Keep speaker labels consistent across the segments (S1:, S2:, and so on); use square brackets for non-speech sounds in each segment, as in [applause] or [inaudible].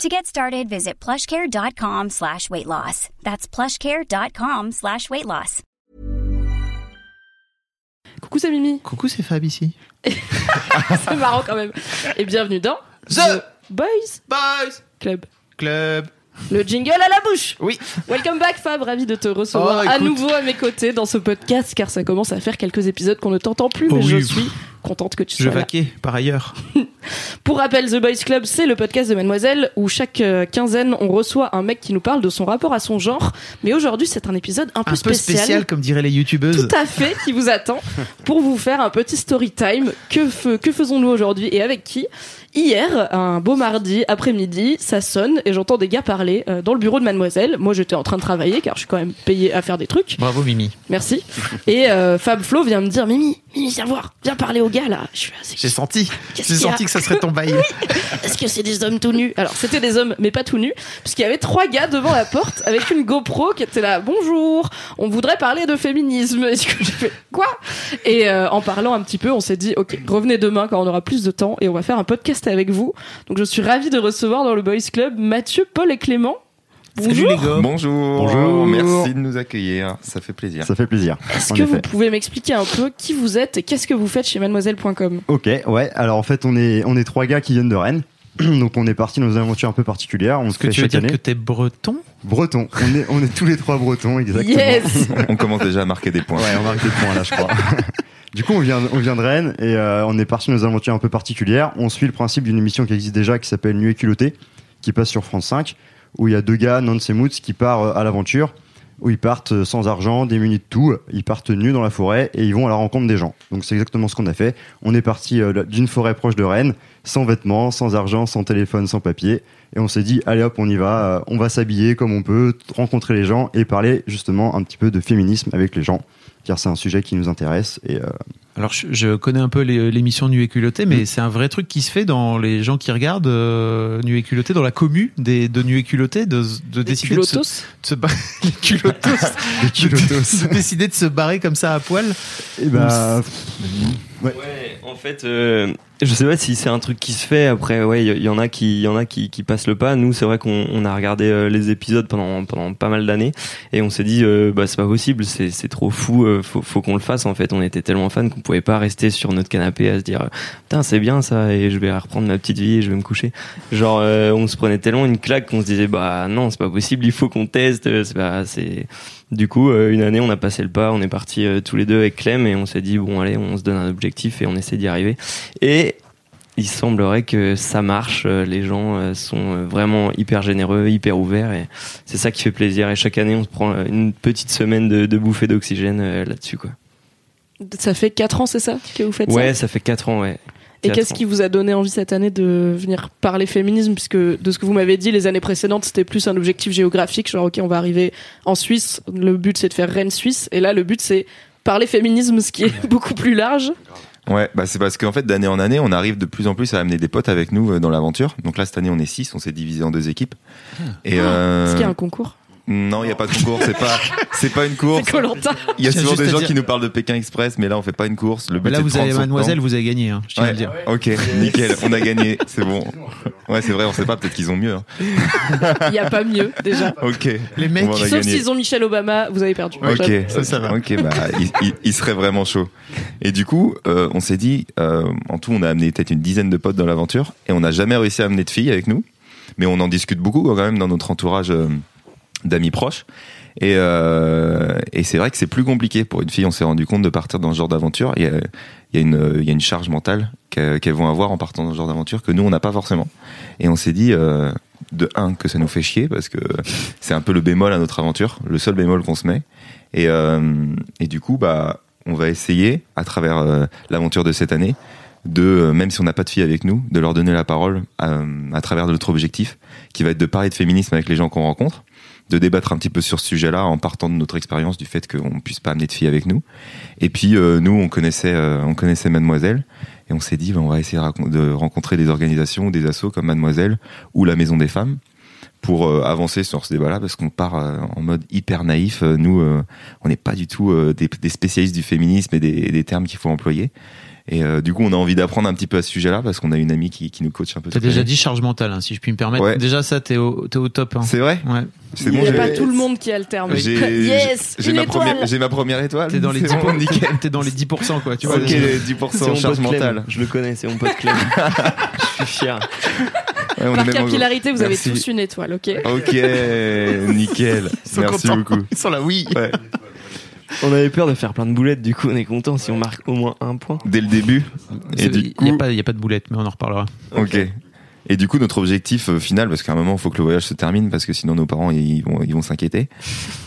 S1: To get started, visit plushcare.com slash weight loss. That's plushcare.com slash weight loss.
S2: Coucou, c'est Mimi.
S3: Coucou, c'est Fab ici. [laughs]
S2: c'est marrant quand même. Et bienvenue dans
S3: The
S2: Boys
S3: Boys
S2: Club.
S3: Club.
S2: Le jingle à la bouche.
S3: Oui.
S2: Welcome back Fab, ravi de te recevoir
S3: Oh,
S2: à nouveau à mes côtés dans ce podcast car ça commence à faire quelques épisodes qu'on ne t'entend plus mais
S3: Oh
S2: je
S3: oui.
S2: suis contente que tu
S3: Je
S2: sois là.
S3: vaquais par ailleurs. [laughs]
S2: Pour rappel, The Boys Club, c'est le podcast de Mademoiselle où chaque euh, quinzaine on reçoit un mec qui nous parle de son rapport à son genre. Mais aujourd'hui, c'est un épisode un peu
S3: Un peu spécial, comme diraient les youtubeuses.
S2: Tout à fait, qui vous attend pour vous faire un petit story time. Que, que faisons-nous aujourd'hui et avec qui? Hier, un beau mardi après-midi, ça sonne et j'entends des gars parler euh, dans le bureau de Mademoiselle. Moi, j'étais en train de travailler car je suis quand même payée à faire des trucs.
S3: Bravo Mimi.
S2: Merci. Et euh, Fab Flo vient me dire Mimi, Mimi, viens voir, viens parler aux gars là.
S3: J'ai senti. J'ai senti que ça serait ton bail.
S2: Est-ce que c'est des hommes tout nus? Alors, c'était des hommes, mais pas tout nus, puisqu'il y avait trois gars devant la porte avec une GoPro qui était là. Bonjour, on voudrait parler de féminisme. Est-ce que j'ai fait quoi? Et euh, en parlant un petit peu, on s'est dit, ok, revenez demain quand on aura plus de temps et on va faire un podcast avec vous. Donc, je suis ravie de recevoir dans le Boys Club Mathieu, Paul et Clément.
S3: Salut les gars.
S4: Bonjour.
S5: Bonjour.
S4: Merci de nous accueillir. Ça fait plaisir.
S5: Ça fait plaisir.
S2: Est-ce que
S5: effet.
S2: vous pouvez m'expliquer un peu qui vous êtes et qu'est-ce que vous faites chez mademoiselle.com
S5: Ok, ouais. Alors en fait, on est on est trois gars qui viennent de Rennes. [clears throat] Donc on est parti dans une aventure un peu particulière. On se
S3: que
S5: fait
S3: tu veux
S5: chaque
S3: dire
S5: année.
S3: que t'es breton?
S5: Breton. On est on est tous les trois bretons, [laughs] exactement.
S2: Yes
S4: On commence déjà à marquer des points.
S5: Ouais, on marque des points là, je crois. [laughs] du coup, on vient on vient de Rennes et euh, on est parti dans une aventure un peu particulière. On suit le principe d'une émission qui existe déjà qui s'appelle Nu et culotté, qui passe sur France 5, où il y a deux gars, Nance et Moots, qui partent euh, à l'aventure. Où ils partent euh, sans argent, démunis de tout, ils partent nus dans la forêt et ils vont à la rencontre des gens. Donc c'est exactement ce qu'on a fait. On est parti d'une forêt proche de Rennes, sans vêtements, sans argent, sans téléphone, sans papier. Et on s'est dit, allez hop, on y va, on va s'habiller comme on peut, rencontrer les gens et parler justement un petit peu de féminisme avec les gens, car c'est un sujet qui nous intéresse. Et euh,
S3: Alors je, je connais un peu l'émission Nu et culotté, mais c'est un vrai truc qui se fait dans les gens qui regardent euh, Nu et culotté, dans la commu des, de Nu et culotté, de, de décider de se,
S2: Culotos
S3: de se barrer. [laughs] les culottos. [laughs]
S5: les
S3: de décider de se barrer comme ça à poil.
S5: et bah,
S6: Ouais, en fait, euh, je sais pas si c'est un truc qui se fait. Après, ouais, il y, en a qui, y en a qui, qui passent le pas. Nous, c'est vrai qu'on on a regardé euh, les épisodes pendant pendant pas mal d'années et on s'est dit, euh, bah c'est pas possible, c'est c'est trop fou. euh, faut faut qu'on le fasse. En fait, on était tellement fans qu'on pouvait pas rester sur notre canapé à se dire, putain, c'est bien ça et je vais reprendre ma petite vie et je vais me coucher. Genre, euh, on se prenait tellement une claque qu'on se disait, bah non, c'est pas possible. Il faut qu'on teste. C'est pas, c'est du coup, euh, une année, on a passé le pas, on est partis euh, tous les deux avec Clem et on s'est dit bon allez, on se donne un objectif et on essaie d'y arriver. Et il semblerait que ça marche. euh, Les gens sont vraiment hyper généreux, hyper ouverts et c'est ça qui fait plaisir. Et chaque année, on se prend une petite semaine de, de bouffée d'oxygène là-dessus quoi.
S2: Ça fait 4 ans, c'est ça que vous faites ça?
S6: Ouais, ça fait quatre ans, ouais.
S2: Et qu'est-ce qui vous a donné envie cette année de venir parler féminisme? Puisque de ce que vous m'avez dit, les années précédentes, c'était plus un objectif géographique, genre ok, on va arriver en Suisse, le but c'est de faire Rennes-Suisse, et là le but c'est parler féminisme, ce qui est beaucoup plus large.
S4: Ouais, bah c'est parce qu'en fait d'année en année, on arrive de plus en plus à amener des potes avec nous euh, dans l'aventure. Donc là cette année on est six, on s'est divisé en deux équipes. Et euh,
S2: Est-ce qu'il y a un concours
S4: non, il y a pas de concours, c'est pas c'est pas une course. Il y a souvent des gens
S3: dire-
S4: qui nous parlent de Pékin Express, mais là on fait pas une course. Le but
S3: Mais là, vous avez Mademoiselle,
S4: temps.
S3: vous avez gagné, hein, je tiens à le dire.
S4: Ok, nickel, on a gagné, c'est bon. Ouais, c'est vrai, on sait pas, peut-être qu'ils ont mieux. hein. [laughs]
S2: Il n'y a pas mieux déjà.
S4: Ok.
S3: Les mecs,
S4: On
S2: Sauf s'ils ont Michelle Obama, vous avez perdu.
S4: Ok,
S3: Ça, ça va.
S4: Ok, bah, il, il- il serait vraiment chaud. Et du coup, euh, on s'est dit, euh, en tout, on a amené peut-être une dizaine de potes dans l'aventure, et on n'a jamais réussi à amener de filles avec nous, mais on en discute beaucoup quand même dans notre entourage euh, d'amis proches. Et, euh, et c'est vrai que c'est plus compliqué pour une fille. On s'est rendu compte de partir dans ce genre d'aventure. Il y a, il il y a une charge mentale qu'elles vont avoir en partant dans ce genre d'aventure que nous on n'a pas forcément. Et on s'est dit, euh, de un, que ça nous fait chier parce que c'est un peu le bémol à notre aventure, le seul bémol qu'on se met. Et, euh, et du coup, bah, on va essayer à travers euh, l'aventure de cette année de, euh, même si on n'a pas de filles avec nous, de leur donner la parole à, à travers notre objectif, qui va être de parler de féminisme avec les gens qu'on rencontre, de débattre un petit peu sur ce sujet-là en partant de notre expérience du fait qu'on puisse pas amener de filles avec nous. Et puis euh, nous, on connaissait, euh, on connaissait Mademoiselle et on s'est dit, ben, on va essayer de, rencontrer des organisations ou des assos comme Mademoiselle ou la Maison des Femmes pour euh, avancer sur ce débat-là parce qu'on part en mode hyper naïf. Nous, on n'est pas du tout des, spécialistes du féminisme et des termes qu'il faut employer. Et euh, du coup, on a envie d'apprendre un petit peu à ce sujet-là parce qu'on a une amie qui, qui nous coach un peu.
S3: T'as déjà dit charge mentale, hein, si je puis me permettre.
S4: Ouais.
S3: Déjà, ça, t'es au, t'es au top. Hein.
S4: C'est vrai
S3: Ouais.
S4: C'est
S2: Il
S4: bon,
S2: n'y a
S4: j'ai-
S2: pas tout le monde qui a le terme. Yes,
S4: j'ai ma, première- j'ai ma première étoile.
S3: T'es dans les
S4: C'est
S3: 10%,
S4: bon, nickel. [laughs]
S3: t'es dans les 10%, quoi. Tu vois.
S4: Ok, les 10%
S6: C'est mon
S4: charge mentale.
S6: Je le connais, c'est mon pote Clem. [laughs] je suis fier.
S4: Ouais, on
S2: Par
S4: en-
S2: capillarité, vous avez tous une étoile, ok
S4: Ok, nickel. Merci beaucoup.
S3: Ils sont là, oui.
S4: Ouais.
S6: On avait peur de faire plein de boulettes, du coup on est content si on marque au moins un point.
S4: Dès le début. Et
S3: Il
S4: du
S3: n'y a,
S4: coup,
S3: pas- y a pas de boulette, mais on en reparlera.
S4: ok. Et du coup, notre objectif euh, final, parce qu'à un moment, il faut que le voyage se termine, parce que sinon nos parents ils vont ils vont s'inquiéter.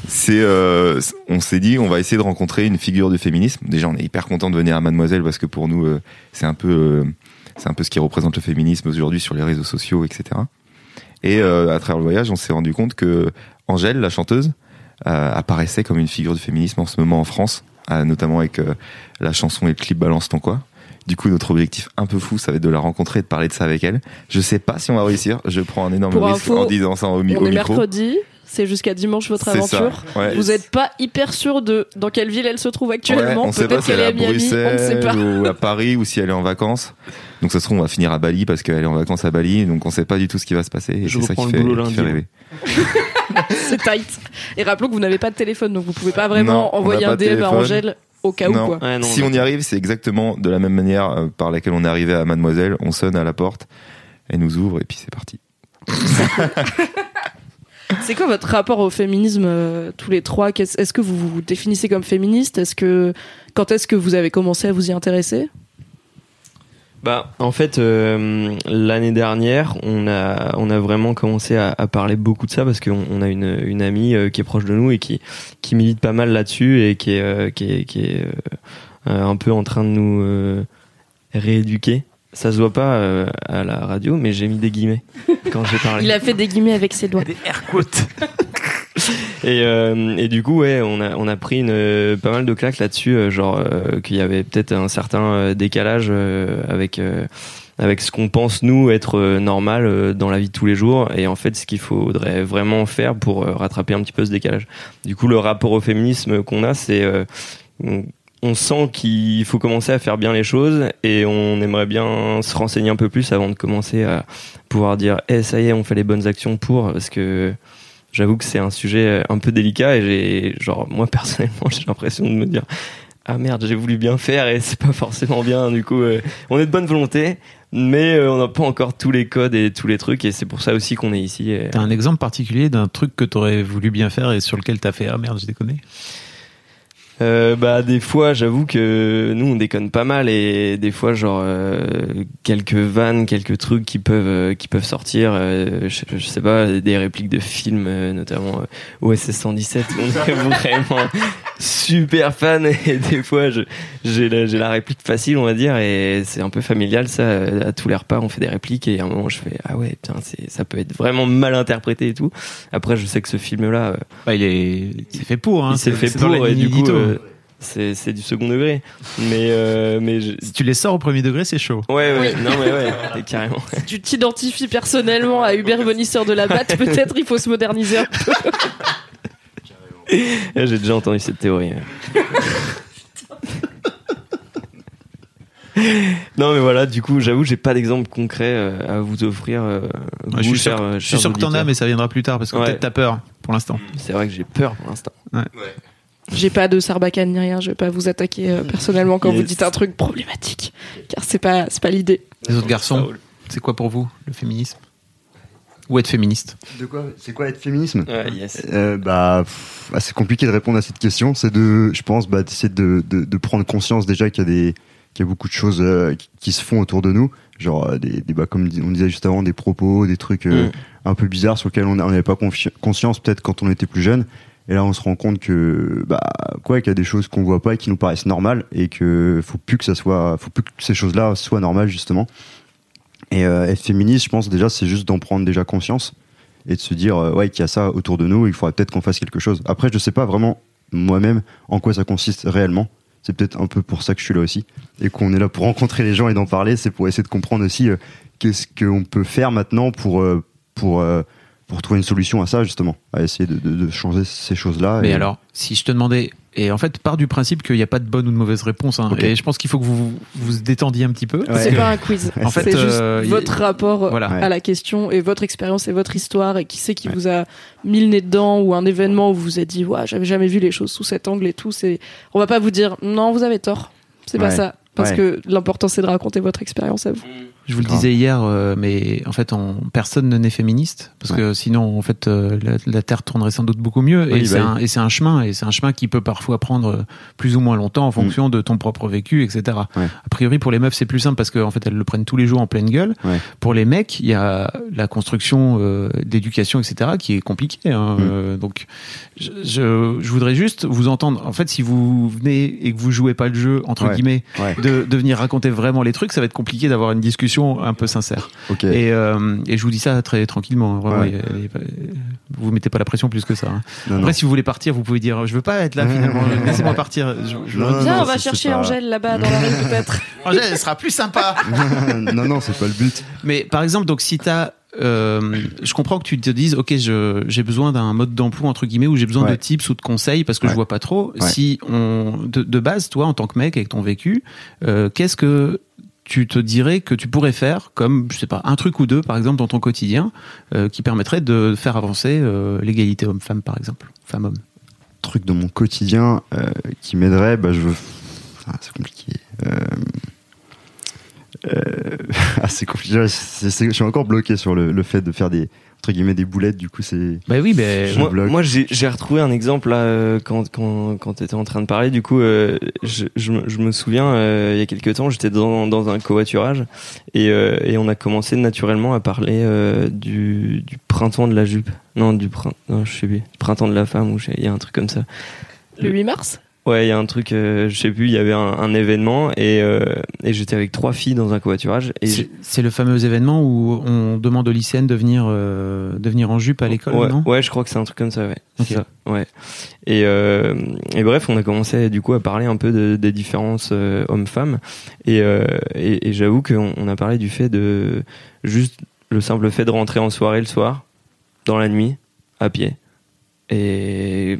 S4: C'est, euh, on s'est dit, on va essayer de rencontrer une figure du féminisme. Déjà, on est hyper content de venir à Mademoiselle parce que pour nous, euh, c'est un peu, euh, c'est un peu ce qui représente le féminisme aujourd'hui sur les réseaux sociaux, etc. Et euh, à travers le voyage, on s'est rendu compte que Angèle, la chanteuse, euh, apparaissait comme une figure du féminisme en ce moment en France, euh, notamment avec euh, la chanson et le clip Balance ton quoi. Du coup, notre objectif un peu fou, ça va être de la rencontrer et de parler de ça avec elle. Je sais pas si on va réussir. Je prends un énorme
S2: Pour
S4: risque
S2: info,
S4: en disant ça au, mi-
S2: On
S4: au
S2: est
S4: micro.
S2: mercredi, c'est jusqu'à dimanche votre
S4: ça.
S2: aventure.
S4: Ouais.
S2: Vous n'êtes pas hyper sûr de dans quelle ville elle se trouve
S4: Ouais,
S2: actuellement.
S4: on sait pas
S2: Peut-être
S4: si elle
S2: qu'elle
S4: est
S2: est
S4: à
S2: à Miami, on ne sait pas.
S4: Bruxelles ou à Paris ou si elle est en vacances. Donc ça se trouve on va finir à Bali parce qu'elle est en vacances à Bali, donc on sait pas du tout ce qui va se passer. Et
S6: Je
S4: c'est ça qui
S6: le
S4: fait,
S6: boulot
S4: qui fait
S6: lundi,
S4: rêver. [laughs]
S2: C'est tight. Et rappelons que vous n'avez pas de téléphone, donc vous pouvez pas vraiment
S4: Non,
S2: envoyer un DM à. Angèle au cas où
S4: Non.
S2: quoi.
S6: Ouais, non,
S4: si
S6: on
S4: y arrive, c'est exactement de la même manière euh, par laquelle on est arrivé à Mademoiselle. On sonne à la porte, elle nous ouvre et puis c'est parti. [laughs]
S2: C'est quoi votre rapport au féminisme euh, tous les trois? Qu'est-ce- Est-ce que vous vous définissez comme féministe? Est-ce que quand est-ce que vous avez commencé à vous y intéresser?
S6: Bah, en fait, euh, l'année dernière, on a, on a vraiment commencé à, à parler beaucoup de ça parce qu'on on a une, une amie euh, qui est proche de nous et qui, qui milite pas mal là-dessus et qui est, euh, qui est, qui est euh, euh, un peu en train de nous euh, rééduquer. Ça se voit pas euh, à la radio, mais j'ai mis des guillemets quand j'ai parlé.
S2: Il a fait des guillemets avec ses doigts. [laughs]
S6: Et, euh, du coup, ouais, on a, on a pris une, euh, pas mal de claques là-dessus, euh, genre euh, qu'il y avait peut-être un certain euh, décalage avec avec ce qu'on pense nous être normal dans la vie de tous les jours, et en fait, ce qu'il faudrait vraiment faire pour rattraper un petit peu ce décalage. Du coup, le rapport au féminisme qu'on a, c'est euh, on sent qu'il faut commencer à faire bien les choses, et on aimerait bien se renseigner un peu plus avant de commencer à pouvoir dire, eh ça y est, on fait les bonnes actions pour, parce que j'avoue que c'est un sujet un peu délicat et j'ai genre moi [laughs] personnellement j'ai l'impression de me dire ah merde j'ai voulu bien faire et c'est pas forcément bien du coup euh, on est de bonne volonté mais euh, on n'a pas encore tous les codes et tous les trucs et c'est pour ça aussi qu'on est ici
S3: T'as un exemple particulier d'un truc que t'aurais voulu bien faire et sur lequel t'as fait ah merde, j'ai déconné.
S6: Euh, bah des fois j'avoue que nous on déconne pas mal et des fois genre euh, quelques vannes quelques trucs qui peuvent euh, qui peuvent sortir euh, je, je sais pas des répliques de films euh, notamment OSS 117 on est vraiment super fan et [laughs] des fois je j'ai la, j'ai la réplique facile on va dire et c'est un peu familial ça à tous les repas on fait des répliques et à un moment je fais ah ouais putain c'est ça peut être vraiment mal interprété et tout après je sais que ce film là
S3: Bah, il est, c'est fait pour. Hein.
S6: il s'est fait pour et du coup euh, c'est c'est du second degré mais euh, mais je-
S3: Si tu les sors au premier degré, c'est chaud.
S6: ouais ouais non mais ouais [laughs] carrément
S2: Si tu t'identifies personnellement à Hubert Bonisseur de la Batte, peut-être il faut se moderniser un peu. [laughs] [laughs]
S6: j'ai déjà entendu cette théorie [laughs] non mais voilà du coup j'avoue j'ai pas d'exemple concret euh, à vous offrir euh,
S3: Ouais, je suis sûr,
S6: chers, euh,
S3: je suis
S6: chers
S3: sûr que t'en as,
S6: auditeurs.
S3: mais ça viendra plus tard parce que
S6: Ouais.
S3: peut-être t'as peur pour l'instant.
S6: c'est vrai que j'ai peur pour l'instant
S2: J'ai pas de sarbacane ni rien, je vais pas vous attaquer euh, personnellement quand
S6: Yes.
S2: vous dites un truc problématique, car c'est pas c'est pas l'idée.
S3: Les autres garçons, c'est quoi pour vous le féminisme? Ou être féministe
S5: De quoi C'est quoi être féminisme
S6: ouais, yes.
S5: Euh, bah, ah, c'est compliqué de répondre à cette question. C'est de, je pense, bah, d'essayer de, de, de prendre conscience déjà qu'il y a des, qu'il y a beaucoup de choses euh, qui, qui se font autour de nous, genre euh, des, des bah, comme on disait juste avant, des propos, des trucs euh,
S6: Mm.
S5: un peu bizarres sur lesquels on n'avait pas conscience peut-être quand on était plus jeune. Et là, on se rend compte que, bah, quoi, qu'il y a des choses qu'on voit pas et qui nous paraissent normales et que faut plus que ça soit, faut plus que ces choses-là soient normales justement. Et euh, être féministe, je pense déjà, c'est juste d'en prendre déjà conscience et de se dire euh, ouais qu'il y a ça autour de nous, il faudrait peut-être qu'on fasse quelque chose. Après, je sais pas vraiment moi-même en quoi ça consiste réellement. C'est peut-être un peu pour ça que je suis là aussi et qu'on est là pour rencontrer les gens et d'en parler. C'est pour essayer de comprendre aussi euh, qu'est-ce qu'on peut faire maintenant pour pour pour trouver une solution à ça justement, à essayer de, de, de changer ces choses-là.
S3: Mais
S5: et-
S3: alors, si je te demandais, et en fait, part du principe qu'il n'y a pas de bonne ou de mauvaise réponse, hein, et je pense qu'il faut que vous vous détendiez un petit peu.
S5: Ouais.
S2: C'est pas un quiz. [laughs]
S3: En fait,
S2: c'est juste
S3: euh, y-
S2: votre rapport
S3: Voilà.
S2: à la question et votre expérience et votre histoire et qui c'est qui vous a mis le nez dedans ou un événement où vous vous êtes dit, ouais, j'avais jamais vu les choses sous cet angle et tout. C'est, on va pas vous dire, non, vous avez tort. C'est pas
S5: Ouais.
S2: ça. Parce
S5: Ouais.
S2: que l'important c'est de raconter votre expérience à vous.
S3: Je vous le
S5: Grave.
S3: disais hier, euh, mais en fait, on, personne n'est féministe parce que sinon, en fait, euh, la, la Terre tournerait sans doute beaucoup mieux.
S5: Oui,
S3: et c'est
S5: bah
S3: un, et c'est un chemin, et c'est un chemin qui peut parfois prendre euh, plus ou moins longtemps en fonction de ton propre vécu, etc.
S5: Ouais.
S3: A priori, pour les meufs, c'est plus simple parce qu'en fait, elles le prennent tous les jours en pleine gueule.
S5: Ouais.
S3: Pour les mecs, il y a la construction euh, d'éducation, etc., qui est compliquée. hein.
S5: Mm.
S3: Euh, donc, je, je, je voudrais juste vous entendre. En fait, si vous venez et que vous jouez pas le jeu entre guillemets de, de venir raconter vraiment les trucs, ça va être compliqué d'avoir une discussion un peu sincère. Et, euh, et je vous dis ça très tranquillement. hein, Vraiment,
S5: Ouais.
S3: il y a- il y a pas- vous mettez pas la pression plus que ça. hein.
S5: Non, non.
S3: Après, si vous voulez partir, vous pouvez dire je veux pas être là finalement. [laughs] Laissez-moi partir. Je, je
S5: Non, non,
S2: Viens,
S5: non,
S2: on va chercher
S5: pas-
S2: Angèle là-bas dans la rue peut-être. [laughs]
S3: Angèle, elle sera plus sympa. [laughs]
S5: non, non, c'est pas le but.
S3: Mais par exemple, donc si t'as euh, je comprends que tu te dises, ok, je- j'ai besoin d'un mode d'emploi entre guillemets ou j'ai besoin de tips ou de conseils parce que je
S5: Ouais.
S3: vois pas trop.
S5: Ouais.
S3: Si on de, de base, toi, en tant que mec avec ton vécu, euh, qu'est-ce que tu te dirais que tu pourrais faire comme je sais pas un truc ou deux par exemple dans ton quotidien euh, qui permettrait de faire avancer euh, l'égalité homme-femme par exemple, femme-homme?
S5: Truc de mon quotidien euh, qui m'aiderait, bah, je veux. Ah, c'est compliqué. Euh... euh, ah, c'est compliqué. C'est- c'est- je suis encore bloqué sur le, le fait de faire des entre guillemets des boulettes. Du coup, c'est.
S3: Bah oui, ben
S5: Je
S6: moi, moi, j'ai j'ai retrouvé un exemple là euh, quand quand quand t'étais en train de parler. Du coup, euh, je, je, me- je me souviens euh, il y a quelques temps, j'étais dans dans un covoiturage et euh, et on a commencé naturellement à parler euh, du du printemps de la jupe. Non, du printemps. Non, je sais plus. Printemps de la femme ou je il y a un truc comme ça.
S2: Le 8 mars?
S6: Ouais, il y a un truc, euh, je sais plus, il y avait un, un événement et, euh, et j'étais avec trois filles dans un covoiturage et
S3: c'est c'est le fameux événement où on demande aux lycéennes de venir euh, de venir en jupe à l'école,
S6: ouais,
S3: non?
S6: ouais, je crois que c'est un truc comme ça, ouais.
S3: Ok.
S6: C'est ça, ouais. Et, euh, et bref, on a commencé du coup à parler un peu de, des différences hommes-femmes. Et, et, et j'avoue qu'on on a parlé du fait de juste le simple fait de rentrer en soirée le soir, dans la nuit, à pied. Et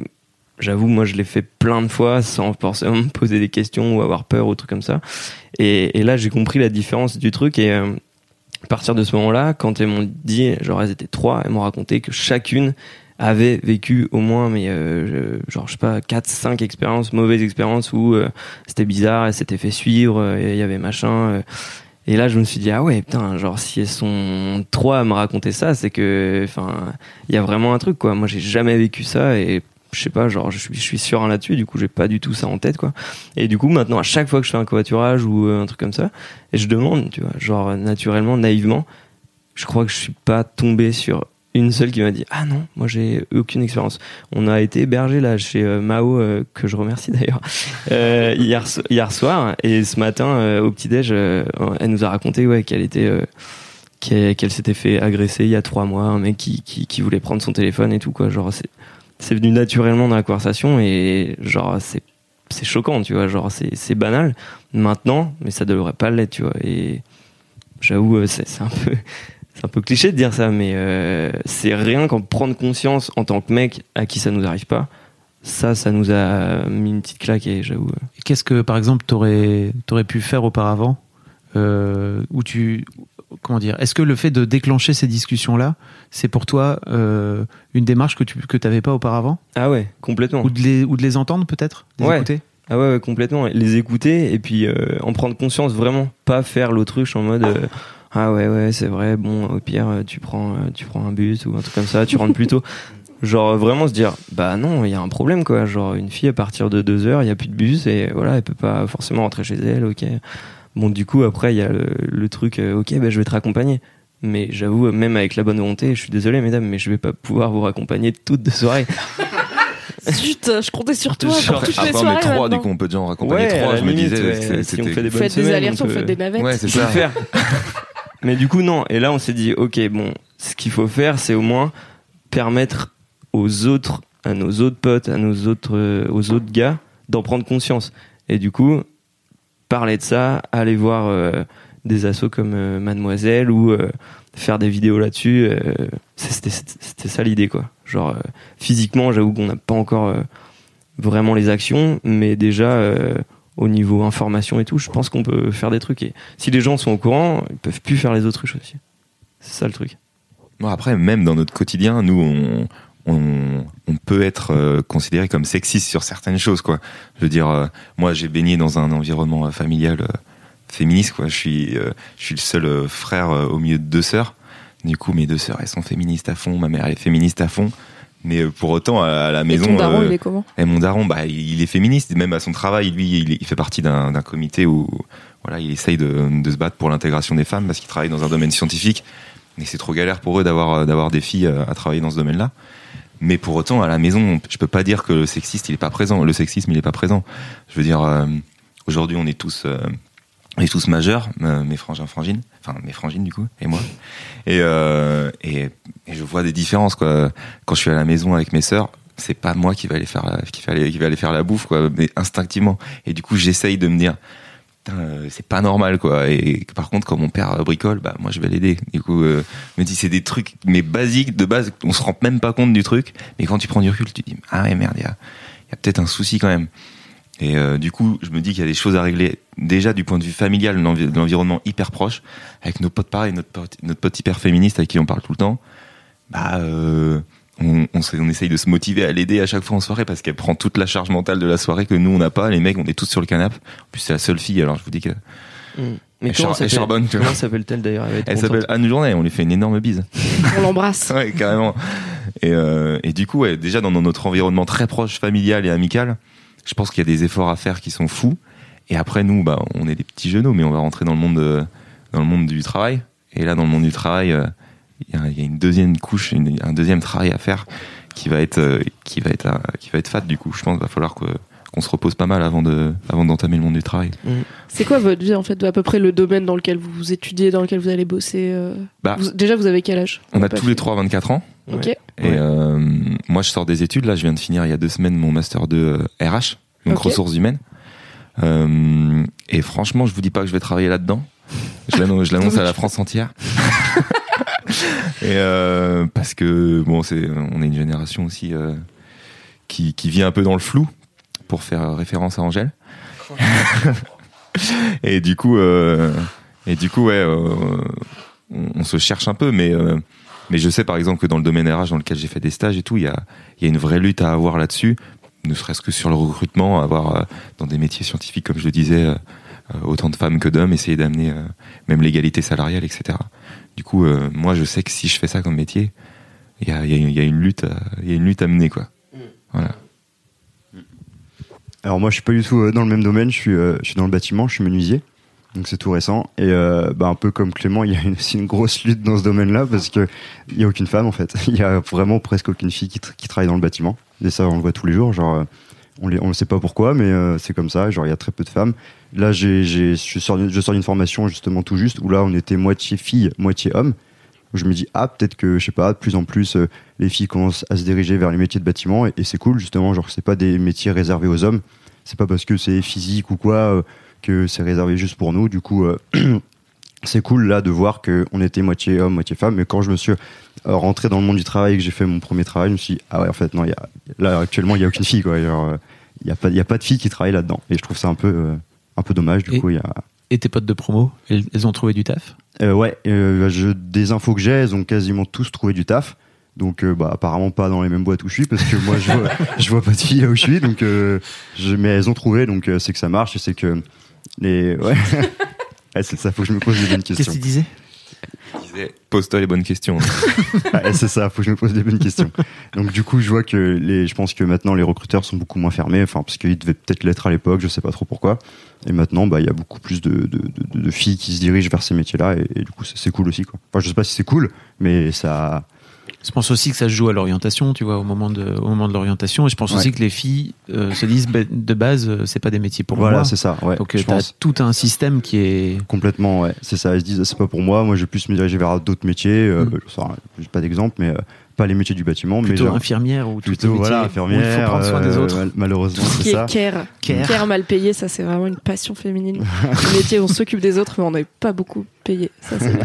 S6: j'avoue, moi, je l'ai fait plein de fois sans forcément [laughs] me poser des questions ou avoir peur ou trucs comme ça. Et, là, j'ai compris la différence du truc et euh, à partir de ce moment-là, quand elles m'ont dit, genre elles étaient trois, elles m'ont raconté que chacune avait vécu au moins, mais euh, genre je sais pas, quatre, cinq expériences, mauvaises expériences où euh, c'était bizarre, elles s'étaient fait suivre, il y avait machin. et là, je me suis dit ah ouais, putain, genre si elles sont trois à me raconter ça, c'est que, enfin, il y a vraiment un truc quoi. Moi, j'ai jamais vécu ça et je sais pas, genre je suis, je sûr là-dessus. Du coup, j'ai pas du tout ça en tête quoi. Et du coup, maintenant, à chaque fois que je fais un covoiturage ou euh, un truc comme ça, et je demande, tu vois, genre naturellement, naïvement, je crois que je suis pas tombé sur une seule qui m'a dit ah non moi j'ai aucune expérience on a été hébergé là chez euh, Mao euh, que je remercie d'ailleurs [laughs] hier hier soir et ce matin au petit déj elle nous a raconté ouais qu'elle était qu'elle s'était fait agresser il y a trois mois un mec qui, voulait prendre son téléphone et tout quoi genre c'est venu naturellement dans la conversation et genre c'est c'est choquant tu vois genre c'est c'est banal maintenant mais ça devrait pas l'être tu vois et j'avoue euh, c'est un peu [laughs] c'est un peu cliché de dire ça, mais euh, c'est rien qu'en prendre conscience en tant que mec à qui ça nous arrive pas. Ça, ça nous a mis une petite claque et j'avoue. euh,
S3: Qu'est-ce que, par exemple, t'aurais aurais pu faire auparavant où tu comment dire Est-ce que le fait de déclencher ces discussions-là, c'est pour toi euh, une démarche que tu que t'avais pas auparavant?
S6: Ah ouais, complètement.
S3: ou de les ou de les entendre peut-être, les
S6: Ouais.
S3: écouter?
S6: Ah ouais, ouais, complètement. Les écouter et puis euh, en prendre conscience vraiment, pas faire l'autruche en mode euh, ah ouais ouais c'est vrai. Bon au pire tu prends tu prends un bus ou un truc comme ça, tu rentres plus tôt. [laughs] Genre vraiment se dire bah non il y a un problème quoi. Genre une fille à partir de deux heures il y a plus de bus et voilà elle peut pas forcément rentrer chez elle. Ok. Bon du coup après il y a le, le truc euh, ok bah je vais te raccompagner. Mais j'avoue, même avec la bonne volonté, je suis désolé, mesdames, mais je vais pas pouvoir vous raccompagner toute de soirée. [laughs]
S2: Zut, je comptais sur toi
S6: Genre,
S2: pour toutes les soirées
S4: trois, du coup, on peut déjà en raccompagner
S6: Ouais,
S4: trois. Je me disais,
S6: ouais,
S4: c'est-
S6: si on fait des bonnes
S2: Faites des
S6: semaines, on
S2: allers-retours,
S6: peut-
S2: faites des navettes.
S4: Ouais, c'est ça.
S6: faire. Mais du coup, non. Et là, on s'est dit, ok, bon, ce qu'il faut faire, c'est au moins permettre aux autres, à nos autres potes, à nos autres, euh, aux autres gars, d'en prendre conscience. Et du coup, parler de ça, aller voir euh, des assos comme euh, Mademoiselle ou euh, faire des vidéos là-dessus, c'était ça l'idée quoi. Genre physiquement, j'avoue qu'on n'a pas encore vraiment les actions, mais déjà au niveau information et tout, je pense qu'on peut faire des trucs. Et si les gens sont au courant, ils peuvent plus faire les autruches aussi. C'est ça le truc.
S4: Bon, après, même dans notre quotidien, nous, on, on, on peut être euh, considéré comme sexiste sur certaines choses, quoi. Je veux dire, euh, moi, j'ai baigné dans un environnement euh, familial féministe, quoi. Je suis, euh, je suis le seul frère au milieu de deux sœurs. Du coup, mes deux sœurs, elles sont féministes à fond. Ma mère, elle est féministe à fond. Mais euh, pour autant, à, la
S2: Et
S4: maison,
S2: ton daron,
S4: euh,
S2: il est comment?
S4: et mon daron, bah, il est féministe, même à son travail, lui, il, fait partie d'un d'un comité où voilà, il essaye de, de se battre pour l'intégration des femmes parce qu'il travaille dans un domaine scientifique. Et c'est trop galère pour eux d'avoir d'avoir des filles à travailler dans ce domaine-là. Mais pour autant, à la maison, je peux pas dire que le sexiste, il est pas présent. Le sexisme, il est pas présent. Je veux dire, euh, aujourd'hui, on est tous, euh, on est tous majeurs, euh, mes frangins, frangines, enfin mes frangines du coup, et moi. Et, et, je vois des différences quoi. Quand je suis à la maison avec mes sœurs, c'est pas moi qui va aller faire la, qui va aller, qui va aller faire la bouffe quoi, mais instinctivement. Et du coup, j'essaye de me dire, c'est pas normal quoi. Et par contre, quand mon père euh, bricole, bah moi je vais l'aider. Du coup, euh, me dis c'est des trucs mais basiques de base, on se rend même pas compte du truc. Mais quand tu prends du recul, tu dis ah ouais merde, il y a, a peut-être un souci quand même. Et euh, du coup, je me dis qu'il y a des choses à régler déjà du point de vue familial, de l'environnement hyper proche, avec nos potes pareil, notre pote, notre pote hyper féministe avec qui on parle tout le temps. Bah, euh, on, on, on essaye de se motiver à l'aider à chaque fois en soirée parce qu'elle prend toute la charge mentale de la soirée que nous on n'a pas. Les mecs, on est tous sur le canapé. En plus, c'est la seule fille, alors je vous dis que
S6: Mais
S4: Elle char- charbonne, tu vois.
S6: Comment s'appelle-t-elle d'ailleurs?
S4: Elle s'appelle Anne Journée. On lui fait une énorme bise.
S2: On l'embrasse. [laughs]
S4: ouais, carrément. Et, euh, et du coup, ouais, déjà dans notre environnement très proche, familial et amical, je pense qu'il y a des efforts à faire qui sont fous. Et après, nous, bah, on est des petits genoux, mais on va rentrer dans le monde, de- dans le monde du travail. Et là, dans le monde du travail, euh, il y, a- il y a une deuxième couche, une- un deuxième travail à faire qui va être, euh, qui va être, euh, qui va être fat. Du coup, je pense qu'il va falloir que qu'on se repose pas mal avant de, avant d'entamer le monde du travail.
S2: C'est quoi votre vie en fait, à peu près le domaine dans lequel vous étudiez, dans lequel vous allez bosser euh
S4: Bah,
S2: Vous- Déjà, vous avez quel âge?
S4: On a tous
S2: fait.
S4: les trois 24 ans.
S2: Ok.
S4: Et euh, moi, je sors des études. Là, je viens de finir il y a deux semaines mon master de euh, RH, donc ressources humaines. Euh, et franchement, je vous dis pas que je vais travailler là-dedans. Je l'annonce à la France entière. [laughs] et euh, parce que bon, c'est, on est une génération aussi euh, qui, qui vit un peu dans le flou, pour faire référence à Angèle. [laughs] et du coup, euh, et du coup, ouais, on, se cherche un peu, mais mais je sais par exemple que dans le domaine RH dans lequel j'ai fait des stages et tout, il y a, il y a une vraie lutte à avoir là-dessus, ne serait-ce que sur le recrutement, avoir euh, dans des métiers scientifiques, comme je le disais, autant de femmes que d'hommes, essayer d'amener euh, même l'égalité salariale, etc. Du coup, euh, moi je sais que si je fais ça comme métier, il y a, il y a- il y a une lutte, à- il y a une lutte à mener, quoi. Voilà.
S5: Alors moi je suis pas du tout euh, dans le même domaine, je suis, euh, je suis dans le bâtiment, je suis menuisier, donc c'est tout récent. Et euh, bah, un peu comme Clément, il y a une, aussi une grosse lutte dans ce domaine-là parce que il y a aucune femme en fait. [laughs] Il y a vraiment presque aucune fille qui, tra- qui travaille dans le bâtiment. Et ça on le voit tous les jours, genre euh, on ne sait pas pourquoi, mais euh, c'est comme ça. Genre il y a très peu de femmes. Là j'ai, j'ai, je sors, d'une- formation justement tout juste où là on était moitié fille, moitié homme. Où je me dis ah peut-être que je sais pas de plus en plus euh, les filles commencent à se diriger vers les métiers de bâtiment et, c'est cool justement genre c'est pas des métiers réservés aux hommes c'est pas parce que c'est physique ou quoi euh, que c'est réservé juste pour nous. Du coup, [clears throat] c'est cool là de voir que on était moitié homme, moitié femme. Mais quand je me suis euh, rentré dans le monde du travail et que j'ai fait mon premier travail, je me suis dit, ah ouais, en fait, non, y a, là actuellement, il y a aucune fille, euh, il y a pas, y a pas de filles qui travaillent là-dedans. Et je trouve ça un peu, euh, un peu dommage. Du
S3: Et-
S5: coup, y a,
S3: Et tes potes de promo, elles, elles ont trouvé du taf?
S5: Euh, ouais, euh, je, des infos que j'ai, elles ont quasiment tous trouvé du taf. Donc, euh, bah, apparemment pas dans les mêmes boîtes où je suis, parce que moi, je vois, [laughs] je vois pas de filles là où je suis. Donc, euh, je, mais elles ont trouvé, donc euh, c'est que ça marche et c'est que les, ouais. [laughs] C'est ça, faut que je me pose les bonnes
S3: Qu'est-ce
S5: questions.
S3: que tu disais
S4: Pose-toi les bonnes questions.
S5: Ouais, [laughs] c'est ça, faut que je me pose les bonnes questions. Donc du coup, je vois que les, je pense que maintenant les recruteurs sont beaucoup moins fermés, enfin parce qu'ils devaient peut-être l'être à l'époque, je sais pas trop pourquoi. Et maintenant, bah il y a beaucoup plus de, de, de, de filles qui se dirigent vers ces métiers-là, et, et du coup, c'est c'est cool aussi quoi. Enfin, je sais pas si c'est cool, mais ça,
S3: Je pense aussi que ça se joue à l'orientation, tu vois, au moment de, au moment de l'orientation. Et je pense
S5: Ouais.
S3: aussi que les filles euh, se disent, bah, de base, euh, c'est pas des métiers pour
S5: voilà,
S3: moi.
S5: c'est ça. Ouais,
S3: Donc,
S5: je
S3: tu as
S5: pense.
S3: tout un système qui est.
S5: Complètement, ouais. C'est ça. Ils se disent, c'est pas pour moi. Moi, je vais plus me diriger vers d'autres métiers. Euh,
S3: Mm.
S5: je sais pas d'exemple, mais euh, pas les métiers du bâtiment, mais
S3: Plutôt
S5: genre-
S3: infirmière ou tout
S5: plutôt voilà,
S3: où
S5: infirmière.
S3: il faut prendre soin des
S5: euh,
S3: autres.
S5: mal- malheureusement, c'est
S2: qui
S5: ça.
S2: est care.
S3: Care.
S2: Care mal payé, ça c'est vraiment une passion féminine. Le métier, on s'occupe des autres, mais on n'est pas beaucoup payé. Ça, c'est bien.